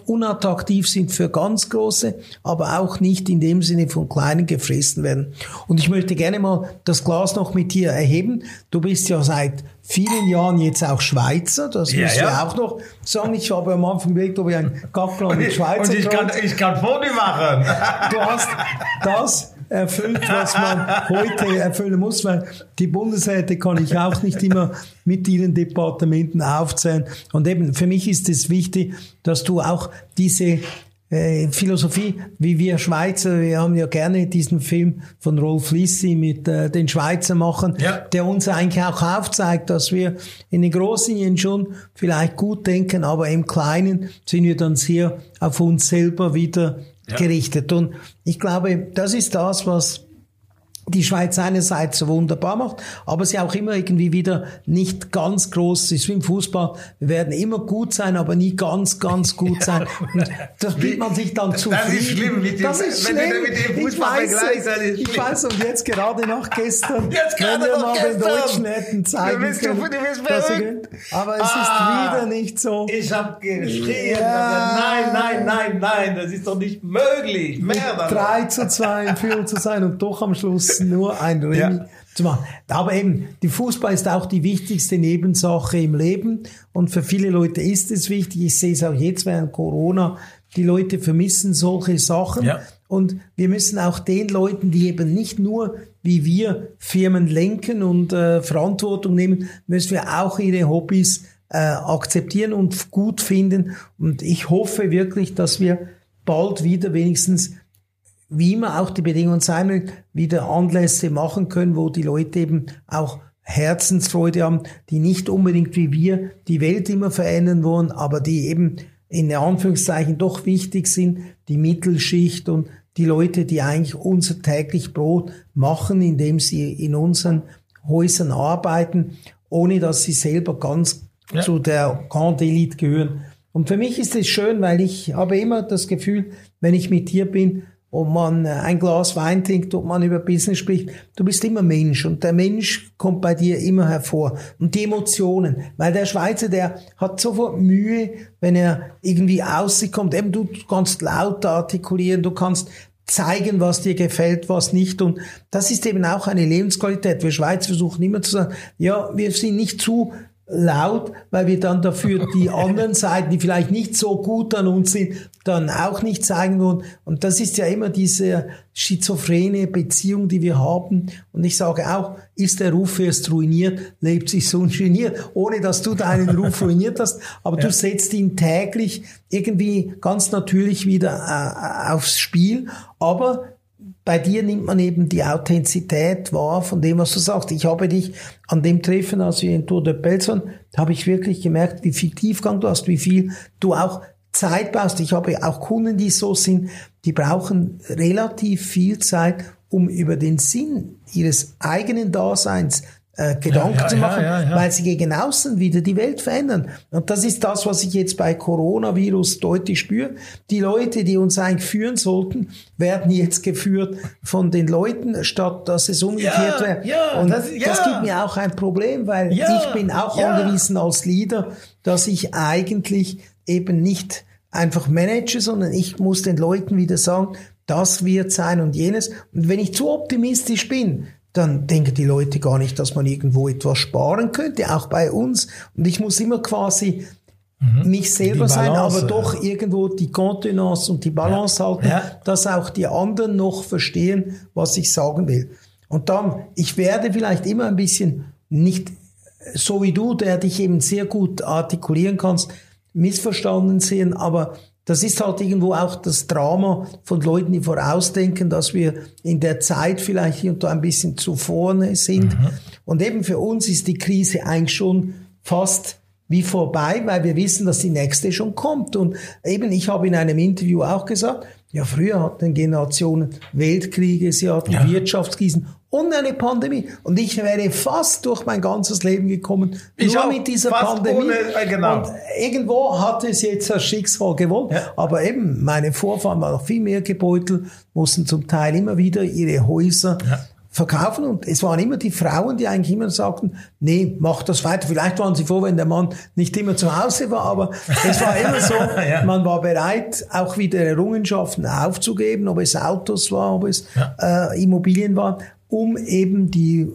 Speaker 1: unattraktiv sind für ganz große, aber auch nicht in dem Sinne von kleinen gefressen werden. Und ich möchte gerne mal das Glas noch mit dir erheben. Du bist ja seit vielen Jahren jetzt auch Schweizer, das ja, musst ja. du auch noch sagen. Ich habe am Anfang überlegt, ob ich ein Gagplan mit Schweizer
Speaker 2: Und ich kann, ich kann Foto machen.
Speaker 1: Du hast das erfüllt, was man heute erfüllen muss, weil die Bundesräte kann ich auch nicht immer mit ihren Departementen aufzählen. Und eben für mich ist es wichtig, dass du auch diese äh, Philosophie, wie wir Schweizer, wir haben ja gerne diesen Film von Rolf Lissi mit äh, den Schweizer machen,
Speaker 2: Ja.
Speaker 1: der uns eigentlich auch aufzeigt, dass wir in den großen Linien schon vielleicht gut denken, aber im Kleinen sind wir dann sehr auf uns selber wieder gerichtet. Und ich glaube, das ist das, was die Schweiz einerseits so wunderbar macht, aber sie auch immer irgendwie wieder nicht ganz groß ist wie im Fußball. Wir werden immer gut sein, aber nie ganz, ganz gut sein. Und das gibt man sich dann zu
Speaker 2: Das ist schlimm mit dem-
Speaker 1: Das ist
Speaker 2: wenn du
Speaker 1: schlimm.
Speaker 2: mit dem
Speaker 1: ich
Speaker 2: Fußball
Speaker 1: weiß,
Speaker 2: vergleichst,
Speaker 1: ich
Speaker 2: schlimm.
Speaker 1: weiß und jetzt gerade nach gestern,
Speaker 2: Jetzt gerade
Speaker 1: wenn wir mal den
Speaker 2: gestern.
Speaker 1: Deutschen hätten zeigen
Speaker 2: Du bist-
Speaker 1: können,
Speaker 2: du bist verrückt.
Speaker 1: aber es
Speaker 2: Ah.
Speaker 1: ist wieder nicht so.
Speaker 2: Ich habe geschrien.
Speaker 1: Ja.
Speaker 2: Nein, nein, nein, nein, das ist doch nicht möglich. Mehr dann.
Speaker 1: 3 zu 2 in Führung zu sein und doch am Schluss nur ein Remis
Speaker 2: Ja.
Speaker 1: zu machen. Aber eben, die Fußball ist auch die wichtigste Nebensache im Leben und für viele Leute ist es wichtig. Ich sehe es auch jetzt während Corona. Die Leute vermissen solche Sachen.
Speaker 2: Ja.
Speaker 1: Und wir müssen auch den Leuten, die eben nicht nur wie wir Firmen lenken und äh, Verantwortung nehmen, müssen wir auch ihre Hobbys äh, akzeptieren und gut finden. Und ich hoffe wirklich, dass wir bald wieder wenigstens wie immer auch die Bedingungen sein mögen, wieder Anlässe machen können, wo die Leute eben auch Herzensfreude haben, die nicht unbedingt wie wir die Welt immer verändern wollen, aber die eben in Anführungszeichen doch wichtig sind, die Mittelschicht und die Leute, die eigentlich unser täglich Brot machen, indem sie in unseren Häusern arbeiten, ohne dass sie selber ganz
Speaker 2: Ja.
Speaker 1: zu der Grande Elite gehören. Und für mich ist es schön, weil ich habe immer das Gefühl, wenn ich mit dir bin und man äh, ein Glas Wein trinkt und man über Business spricht, du bist immer Mensch und der Mensch kommt bei dir immer hervor. Und die Emotionen, weil der Schweizer, der hat sofort Mühe, wenn er irgendwie auskommt. Eben du kannst laut artikulieren, du kannst zeigen, was dir gefällt, was nicht. Und das ist eben auch eine Lebensqualität. Wir Schweizer versuchen immer zu sagen, ja, wir sind nicht zu laut, weil wir dann dafür die anderen Seiten, die vielleicht nicht so gut an uns sind, dann auch nicht zeigen wollen. Und das ist ja immer diese schizophrene Beziehung, die wir haben. Und ich sage auch, ist der Ruf erst ruiniert, lebt sich so ungeniert, ohne dass du deinen Ruf ruiniert hast. Aber du setzt ihn täglich irgendwie ganz natürlich wieder äh, aufs Spiel. Aber bei dir nimmt man eben die Authentizität wahr von dem, was du sagst. Ich habe dich an dem Treffen, als wir in Tour de Pelson, habe ich wirklich gemerkt, wie viel Tiefgang du hast, wie viel du auch Zeit brauchst. Ich habe auch Kunden, die so sind, die brauchen relativ viel Zeit, um über den Sinn ihres eigenen Daseins äh, Gedanken
Speaker 2: Ja, ja,
Speaker 1: zu machen,
Speaker 2: ja,
Speaker 1: weil sie gegen außen wieder die Welt verändern. Und das ist das, was ich jetzt bei Coronavirus deutlich spüre. Die Leute, die uns eigentlich führen sollten, werden jetzt geführt von den Leuten, statt dass es umgekehrt wäre. Und
Speaker 2: das-
Speaker 1: das, gibt mir auch ein Problem, weil ich bin auch angewiesen als Leader, dass ich eigentlich eben nicht einfach manage, sondern ich muss den Leuten wieder sagen, das wird sein und jenes. Und wenn ich zu optimistisch bin, dann denken die Leute gar nicht, dass man irgendwo etwas sparen könnte, auch bei uns. Und ich muss immer quasi mich selber sein, aber doch irgendwo die Kontenance und die Balance halten,
Speaker 2: Ja.
Speaker 1: dass auch die anderen noch verstehen, was ich sagen will. Und dann, ich werde vielleicht immer ein bisschen nicht so wie du, der dich eben sehr gut artikulieren kannst, missverstanden sehen, aber das ist halt irgendwo auch das Drama von Leuten, die vorausdenken, dass wir in der Zeit vielleicht hier und da ein bisschen zu vorne sind. Und eben für uns ist die Krise eigentlich schon fast wie vorbei, weil wir wissen, dass die nächste schon kommt. Und eben, ich habe in einem Interview auch gesagt, ja, früher hatten Generationen Weltkriege, sie hatten
Speaker 2: Ja.
Speaker 1: Wirtschaftskrisen und eine Pandemie. Und ich wäre fast durch mein ganzes Leben gekommen,
Speaker 2: Ich
Speaker 1: nur mit dieser Pandemie.
Speaker 2: ohne- äh, genau.
Speaker 1: Und irgendwo hat es jetzt das Schicksal gewollt.
Speaker 2: Ja.
Speaker 1: Aber eben, meine Vorfahren waren noch viel mehr gebeutelt, mussten zum Teil immer wieder ihre Häuser
Speaker 2: Ja.
Speaker 1: verkaufen und es waren immer die Frauen, die eigentlich immer sagten, nee, mach das weiter. Vielleicht waren sie froh, wenn der Mann nicht immer zu Hause war, aber es war immer so,
Speaker 2: Ja.
Speaker 1: man war bereit, auch wieder Errungenschaften aufzugeben, ob es Autos war, ob es äh, Immobilien waren, um eben die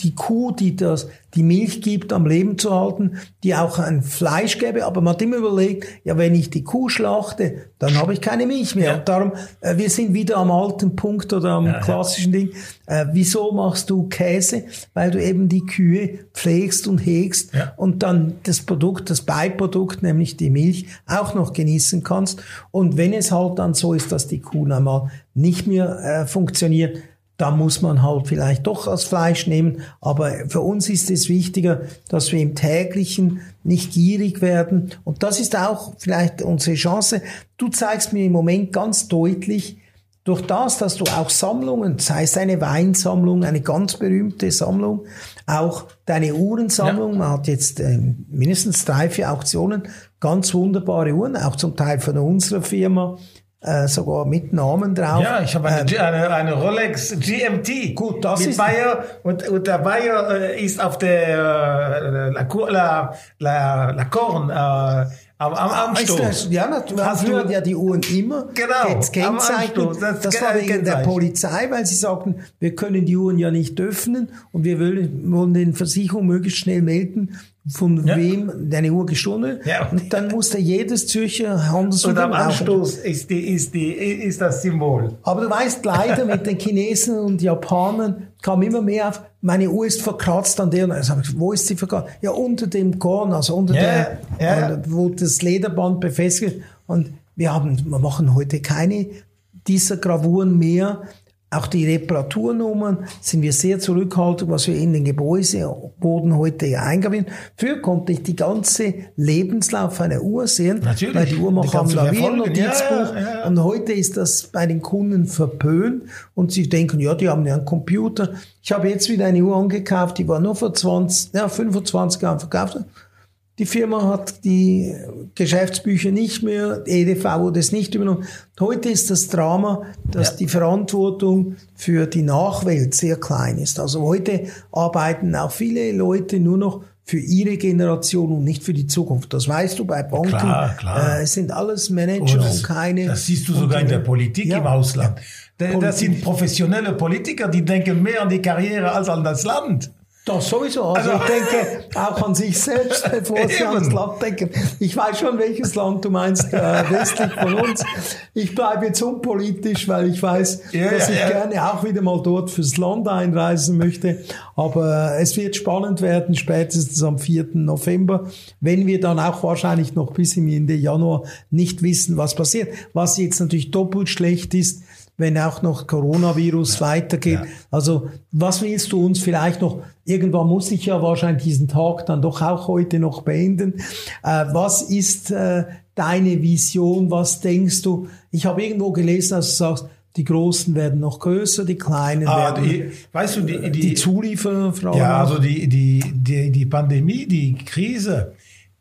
Speaker 1: die Kuh, die das, die Milch gibt, am Leben zu halten, die auch ein Fleisch gäbe. Aber man hat immer überlegt, ja, wenn ich die Kuh schlachte, dann habe ich keine Milch mehr. Ja. Und darum, äh, wir sind wieder am alten Punkt oder am ja, klassischen ja. Ding. Äh, wieso machst du Käse? Weil du eben die Kühe pflegst und hegst und dann das Produkt, das Beiprodukt, nämlich die Milch, auch noch genießen kannst. Und wenn es halt dann so ist, dass die Kuh einmal nicht mehr äh, funktioniert, da muss man halt vielleicht doch das Fleisch nehmen. Aber für uns ist es wichtiger, dass wir im täglichen nicht gierig werden. Und das ist auch vielleicht unsere Chance. Du zeigst mir im Moment ganz deutlich, durch das, dass du auch Sammlungen, sei es eine Weinsammlung, eine ganz berühmte Sammlung, auch deine Uhrensammlung, ja. man hat jetzt äh, mindestens drei, vier Auktionen, ganz wunderbare Uhren, auch zum Teil von unserer Firma, äh, sogar mit Namen drauf.
Speaker 2: Ja, ich habe eine, ähm, eine, eine, Rolex GMT.
Speaker 1: Gut, das
Speaker 2: mit
Speaker 1: ist
Speaker 2: Bayer und, und der Bayer äh, ist auf der äh, La, La, La, La äh, am, am Anstoß.
Speaker 1: Das, ja, natürlich. Hast du ja die Uhren immer
Speaker 2: genau,
Speaker 1: gekennzeichnet. Das, das war wegen der Polizei, weil sie sagten, wir können die Uhren ja nicht öffnen und wir wollen, wollen den Versicherung möglichst schnell melden, von ja. wem deine Uhr gestohlen ja. Und dann musste jedes Zürcher
Speaker 2: Handelsunternehmen... Und am Anstoß ist, die, ist, die, ist das Symbol.
Speaker 1: Aber du weißt leider, mit den Chinesen und Japanern kam immer mehr auf, meine Uhr ist verkratzt an der, also, wo ist sie verkratzt? Ja, unter dem Korn, also unter ja. der, wo das Lederband befestigt. Und wir haben, wir machen heute keine dieser Gravuren mehr, auch die Reparaturnummern sind wir sehr zurückhaltend, was wir in den Gebäudeboden heute eingravieren. Früher konnte ich die ganze Lebenslauf einer Uhr sehen,
Speaker 2: Natürlich.
Speaker 1: weil die Uhrmacher haben Laviernotizbuch. Ja, ja, ja. Und heute ist das bei den Kunden verpönt und sie denken, ja, die haben ja einen Computer. Ich habe jetzt wieder eine Uhr angekauft, die war nur vor 20, ja, 25 Jahren verkauft. Die Firma hat die Geschäftsbücher nicht mehr, EDV wurde es nicht übernommen. Heute ist das Drama, dass ja. die Verantwortung für die Nachwelt sehr klein ist. Also heute arbeiten auch viele Leute nur noch für ihre Generation und nicht für die Zukunft. Das weißt du bei Banken.
Speaker 2: Klar, klar.
Speaker 1: Äh, es sind alles Manager und, das, und keine.
Speaker 2: Das siehst du sogar in der Politik ja. im Ausland. Ja. Das sind professionelle Politiker, die denken mehr an die Karriere als an das Land.
Speaker 1: Das sowieso. Also, also ich denke auch an sich selbst, bevor Sie ans Land denken. Ich weiß schon, welches Land du meinst, äh, westlich von uns. Ich bleibe jetzt unpolitisch, weil ich weiß, ja, dass ja, ich ja. gerne auch wieder mal dort fürs Land einreisen möchte. Aber es wird spannend werden, spätestens am 4. November, wenn wir dann auch wahrscheinlich noch bis im Ende Januar nicht wissen, was passiert. Was jetzt natürlich doppelt schlecht ist, wenn auch noch Coronavirus ja, weitergeht. Ja. Also was willst du uns vielleicht noch, irgendwann muss ich ja wahrscheinlich diesen Tag dann doch auch heute noch beenden. Äh, was ist äh, deine Vision? Was denkst du? Ich habe irgendwo gelesen, dass du sagst, die Großen werden noch größer, die Kleinen ah, werden.
Speaker 2: Die, weißt du, die, die,
Speaker 1: die Zulieferer.
Speaker 2: Ja, also die, die, die, die Pandemie, die Krise,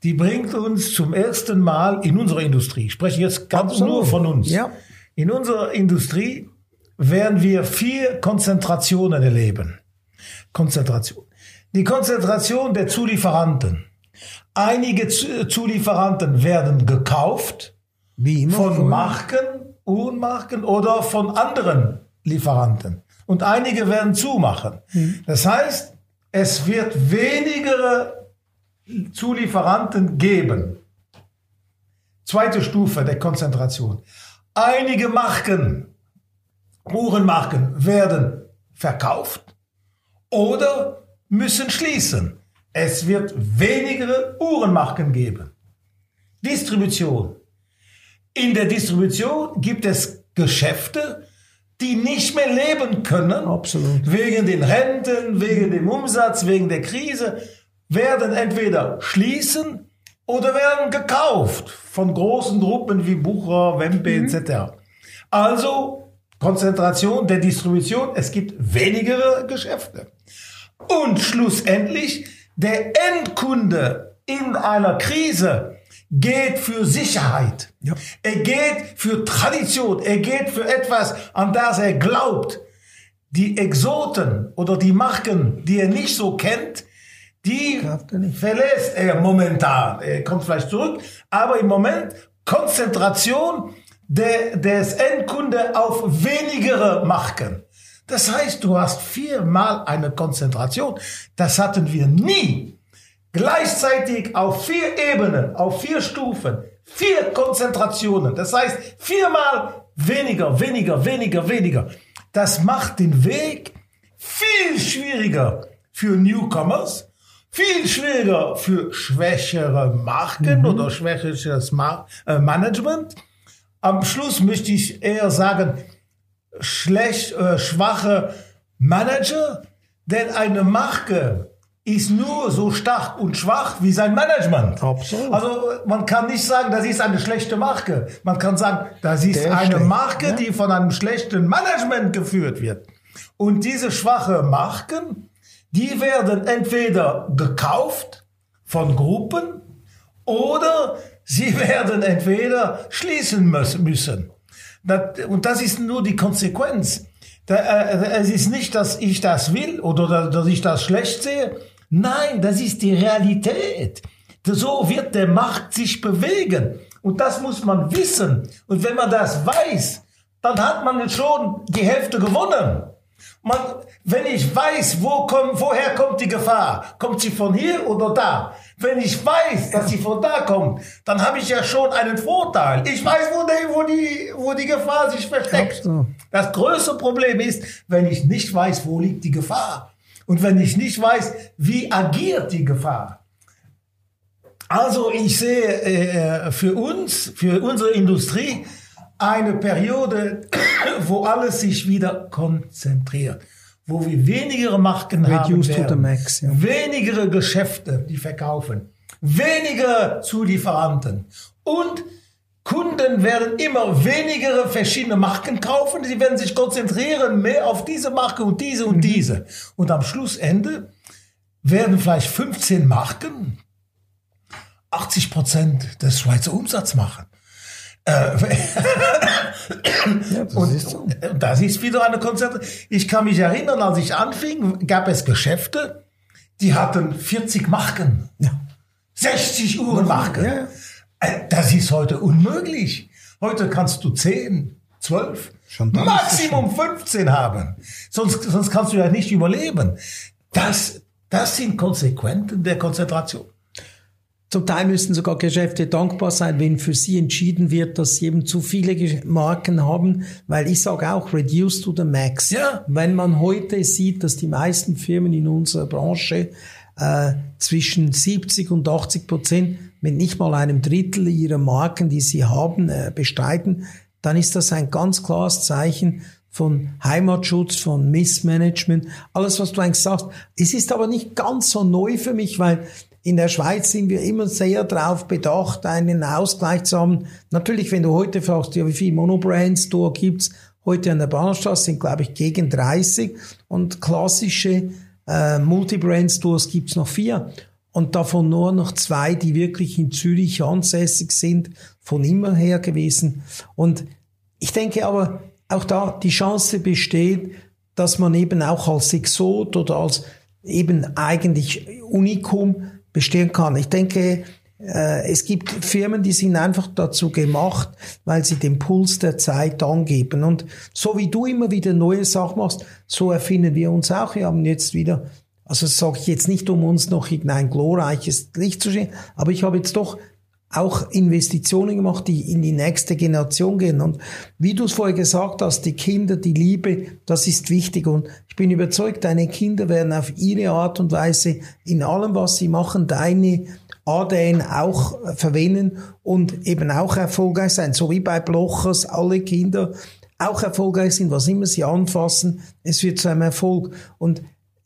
Speaker 2: die bringt uns zum ersten Mal in unserer Industrie, ich spreche jetzt ganz Absolut. nur von uns,
Speaker 1: ja.
Speaker 2: In unserer Industrie werden wir vier Konzentrationen erleben. Konzentration. Die Konzentration der Zulieferanten. Einige Zulieferanten werden gekauft von Marken, Uhrenmarken oder von anderen Lieferanten. Und einige werden zumachen. Hm. Das heißt, es wird weniger Zulieferanten geben. Zweite Stufe der Konzentration. Einige Marken, Uhrenmarken werden verkauft oder müssen schließen. Es wird weniger Uhrenmarken geben. Distribution. In der Distribution gibt es Geschäfte, die nicht mehr leben können.
Speaker 1: Absolut.
Speaker 2: Wegen den Renten, wegen dem Umsatz, wegen der Krise, werden entweder schließen oder werden gekauft von großen Gruppen wie Bucher, Wempe mhm. etc. Also Konzentration der Distribution, es gibt weniger Geschäfte. Und schlussendlich, der Endkunde in einer Krise geht für Sicherheit. Ja. Er geht für Tradition. Er geht für etwas, an das er glaubt. Die Exoten oder die Marken, die er nicht so kennt, die verlässt er momentan. Er kommt vielleicht zurück, aber im Moment Konzentration der, des Endkunde auf wenigere Marken. Das heißt, du hast viermal eine Konzentration. Das hatten wir nie. Gleichzeitig auf vier Ebenen, auf vier Stufen, vier Konzentrationen. Das heißt, viermal weniger, weniger, weniger, weniger. Das macht den Weg viel schwieriger für Newcomers, viel schwieriger für schwächere Marken mhm. oder schwächeres Ma äh, Management. Am Schluss möchte ich eher sagen, schlecht, äh, schwache Manager, denn eine Marke ist nur so stark und schwach wie sein Management. Absolut. Also man kann nicht sagen, das ist eine schlechte Marke. Man kann sagen, das ist Der eine schlecht, Marke, ja? die von einem schlechten Management geführt wird. Und diese schwache Marken, die werden entweder gekauft von Gruppen oder sie werden entweder schließen müssen. Und das ist nur die Konsequenz. Äh, es ist nicht, dass ich das will oder dass ich das schlecht sehe. Nein, das ist die Realität. So wird der Markt sich bewegen. Und das muss man wissen. Und wenn man das weiß, dann hat man schon die Hälfte gewonnen. Man, wenn ich weiß, wo kommt, woher kommt die Gefahr, kommt sie von hier oder da? Wenn ich weiß, dass sie von da kommt, dann habe ich ja schon einen Vorteil. Ich weiß, wo die, wo die, wo die Gefahr sich versteckt. Das größte Problem ist, wenn ich nicht weiß, wo liegt die Gefahr. Und wenn ich nicht weiß, wie agiert die Gefahr. Also ich sehe äh, für uns, für unsere Industrie, eine Periode, wo alles sich wieder konzentriert, wo wir weniger Marken Reduce haben werden, max, ja. weniger Geschäfte, die verkaufen, weniger Zulieferanten und Kunden werden immer weniger verschiedene Marken kaufen. Sie werden sich konzentrieren mehr auf diese Marke und diese und mhm. diese. Und am Schlussende werden vielleicht 15 Marken 80 Prozent des Schweizer Umsatz machen. Äh, ja, das und, ist so. das ist wieder eine Konzert. Ich kann mich erinnern, als ich anfing, gab es Geschäfte, die hatten 40 Marken. Ja. 60 Uhrenmarken. Ja. Äh, das ist heute unmöglich. Heute kannst du 10, 12, Maximum 15 haben. Sonst, sonst kannst du ja nicht überleben. Das, das sind Konsequenzen der Konzentration.
Speaker 1: Zum Teil müssten sogar Geschäfte dankbar sein, wenn für sie entschieden wird, dass sie eben zu viele Marken haben, weil ich sage auch, reduce to the max. Ja. Wenn man heute sieht, dass die meisten Firmen in unserer Branche äh, zwischen 70 und 80 Prozent mit nicht mal einem Drittel ihrer Marken, die sie haben, äh, bestreiten, dann ist das ein ganz klares Zeichen von Heimatschutz, von Missmanagement, alles, was du eigentlich sagst. Es ist aber nicht ganz so neu für mich, weil in der Schweiz sind wir immer sehr darauf bedacht, einen Ausgleich zu haben. Natürlich, wenn du heute fragst, ja, wie viele Monobrands du gibt's heute an der Bahnstraße, sind, glaube ich, gegen 30 und klassische äh, Multibrand-Stores gibt's noch vier und davon nur noch zwei, die wirklich in Zürich ansässig sind, von immer her gewesen. Und ich denke aber, auch da die Chance besteht, dass man eben auch als Exot oder als eben eigentlich Unikum bestehen kann. Ich denke, äh, es gibt Firmen, die sind einfach dazu gemacht, weil sie den Puls der Zeit angeben. Und so wie du immer wieder neue Sachen machst, so erfinden wir uns auch. Wir haben jetzt wieder, also sage ich jetzt nicht, um uns noch in ein glorreiches Licht zu stehen, aber ich habe jetzt doch auch Investitionen gemacht, die in die nächste Generation gehen. Und wie du es vorher gesagt hast, die Kinder, die Liebe, das ist wichtig. Und ich bin überzeugt, deine Kinder werden auf ihre Art und Weise in allem, was sie machen, deine ADN auch verwenden und eben auch erfolgreich sein. So wie bei Blochers alle Kinder auch erfolgreich sind, was immer sie anfassen, es wird zu einem Erfolg. Und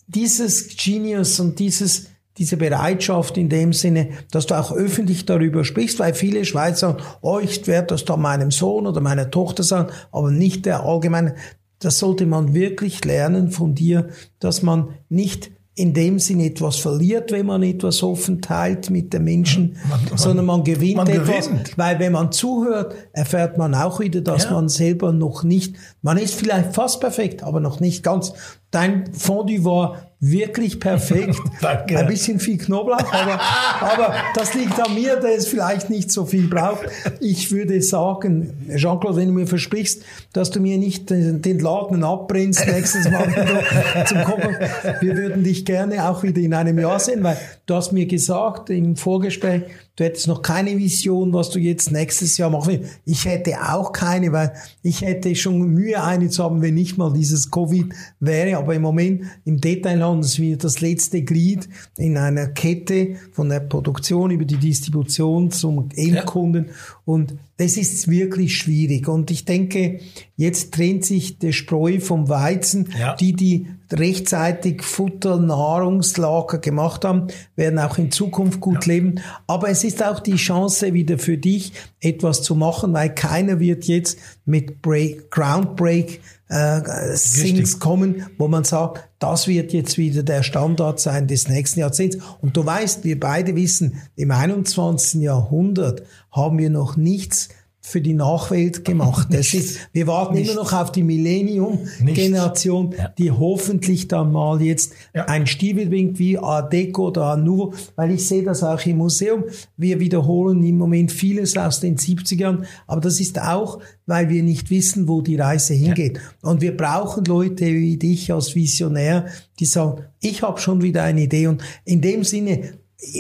Speaker 1: dieses Genius und dieses diese Bereitschaft in dem Sinne, dass du auch öffentlich darüber sprichst, weil viele Schweizer sagen, oh, ich werde das da meinem Sohn oder meiner Tochter sagen, aber nicht der allgemeine. Das sollte man wirklich lernen von dir, dass man nicht in dem Sinne etwas verliert, wenn man etwas offen teilt mit den Menschen, man, man, sondern man gewinnt man etwas, gewinnt. weil wenn man zuhört, erfährt man auch wieder, dass ja. man selber noch nicht, man ist vielleicht fast perfekt, aber noch nicht ganz. Dein Fondue war wirklich perfekt.
Speaker 2: Danke.
Speaker 1: Ein bisschen viel Knoblauch, aber, aber das liegt an mir, der es vielleicht nicht so viel braucht. Ich würde sagen, Jean-Claude, wenn du mir versprichst, dass du mir nicht den Laden abbrennst nächstes Mal zum Kommen, wir würden dich gerne auch wieder in einem Jahr sehen, weil du hast mir gesagt im Vorgespräch, du hättest noch keine Vision, was du jetzt nächstes Jahr machen willst. Ich hätte auch keine, weil ich hätte schon Mühe, eine zu haben, wenn nicht mal dieses Covid wäre. Aber im Moment im Detailhandel ist wieder das letzte Glied in einer Kette von der Produktion über die Distribution zum Endkunden. Ja. Und das ist wirklich schwierig. Und ich denke, jetzt trennt sich der Spreu vom Weizen. Ja. Die, die rechtzeitig Futter, Nahrungslager gemacht haben, werden auch in Zukunft gut ja. leben. Aber es ist auch die Chance wieder für dich, etwas zu machen, weil keiner wird jetzt mit Break, Groundbreak äh, Things kommen, wo man sagt, das wird jetzt wieder der Standard sein des nächsten Jahrzehnts. Und du weißt, wir beide wissen, im 21. Jahrhundert haben wir noch nichts für die Nachwelt gemacht. Das ist, wir warten Nichts. immer noch auf die Millennium-Generation, die hoffentlich dann mal jetzt ja. ein Stiefel bringt wie Art Deco oder Art Nouveau, weil ich sehe das auch im Museum. Wir wiederholen im Moment vieles aus den 70ern, aber das ist auch, weil wir nicht wissen, wo die Reise hingeht. Ja. Und wir brauchen Leute wie dich als Visionär, die sagen, ich habe schon wieder eine Idee. Und in dem Sinne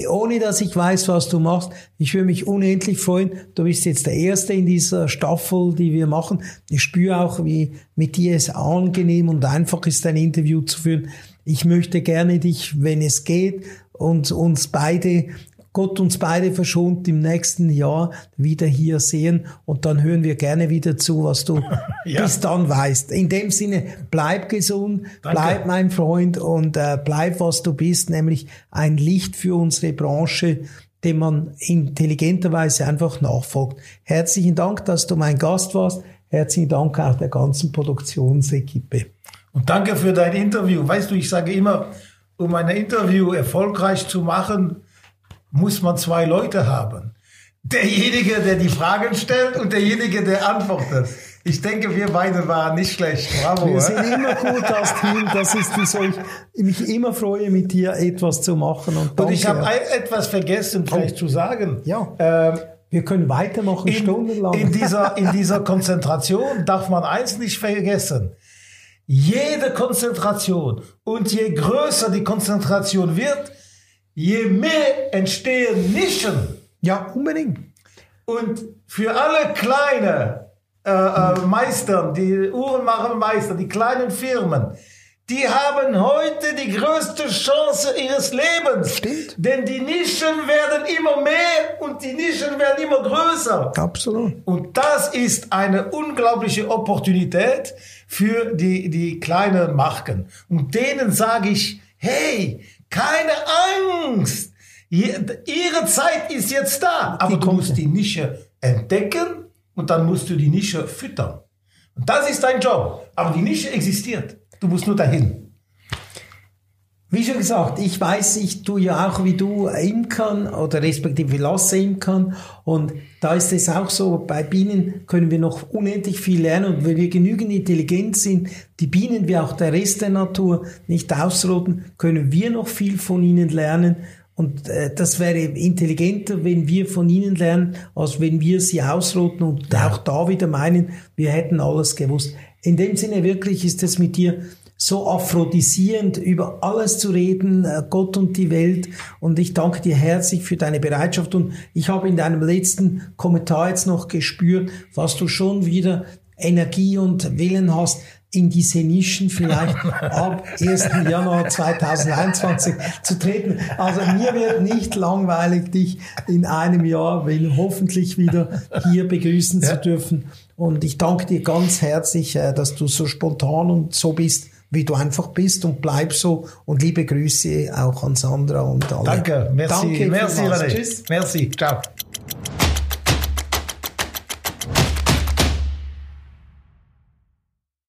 Speaker 1: ohne dass ich weiß, was du machst. Ich würde mich unendlich freuen. Du bist jetzt der Erste in dieser Staffel, die wir machen. Ich spüre auch, wie mit dir es angenehm und einfach ist, ein Interview zu führen. Ich möchte gerne dich, wenn es geht, und uns beide Gott uns beide verschont im nächsten Jahr wieder hier sehen und dann hören wir gerne wieder zu, was du ja. bis dann weißt. In dem Sinne, bleib gesund, Danke. bleib mein Freund und äh, bleib, was du bist, nämlich ein Licht für unsere Branche, dem man intelligenterweise einfach nachfolgt. Herzlichen Dank, dass du mein Gast warst. Herzlichen Dank auch der ganzen Produktionsequipe.
Speaker 2: Und danke für dein Interview. Weißt du, ich sage immer, um ein Interview erfolgreich zu machen, muss man zwei Leute haben. Derjenige, der die Fragen stellt und derjenige, der antwortet. Ich denke, wir beide waren nicht schlecht. Bravo.
Speaker 1: Wir sind immer gut als Team. Das ist, wieso ich mich immer freue, mit dir etwas zu machen.
Speaker 2: Und, und ich habe etwas vergessen, vielleicht oh. zu sagen.
Speaker 1: Ja. Ähm, wir können weitermachen,
Speaker 2: in,
Speaker 1: stundenlang.
Speaker 2: In dieser, in dieser Konzentration darf man eins nicht vergessen. Jede Konzentration und je größer die Konzentration wird, je mehr entstehen Nischen.
Speaker 1: Ja, unbedingt.
Speaker 2: Und für alle kleine äh, äh, Meister, die Uhrenmachermeister, die kleinen Firmen, die haben heute die größte Chance ihres Lebens.
Speaker 1: Stimmt.
Speaker 2: Denn die Nischen werden immer mehr und die Nischen werden immer größer.
Speaker 1: Absolut.
Speaker 2: Und das ist eine unglaubliche Opportunität für die, die kleinen Marken. Und denen sage ich, hey, keine Angst. Ihre Zeit ist jetzt da. Aber du musst die Nische entdecken und dann musst du die Nische füttern. Und das ist dein Job. Aber die Nische existiert. Du musst nur dahin.
Speaker 1: Wie schon gesagt, ich weiß, ich tue ja auch wie du Imkern oder respektive lasse Imkern und da ist es auch so, bei Bienen können wir noch unendlich viel lernen. Und wenn wir genügend intelligent sind, die Bienen wie auch der Rest der Natur nicht ausrotten, können wir noch viel von ihnen lernen. Und äh, das wäre intelligenter, wenn wir von ihnen lernen, als wenn wir sie ausrotten und auch da wieder meinen, wir hätten alles gewusst. In dem Sinne wirklich ist es mit dir so aphrodisierend über alles zu reden, äh, Gott und die Welt. Und ich danke dir herzlich für deine Bereitschaft. Und ich habe in deinem letzten Kommentar jetzt noch gespürt, was du schon wieder Energie und Willen hast, in diese Nischen vielleicht ab 1. Januar 2021 zu treten. Also mir wird nicht langweilig, dich in einem Jahr, wenn hoffentlich wieder hier begrüßen ja. zu dürfen. Und ich danke dir ganz herzlich, äh, dass du so spontan und so bist, wie du einfach bist und bleib so. Und liebe Grüße auch an Sandra und alle.
Speaker 2: Danke, merci, Danke merci, Tschüss. Merci, ciao.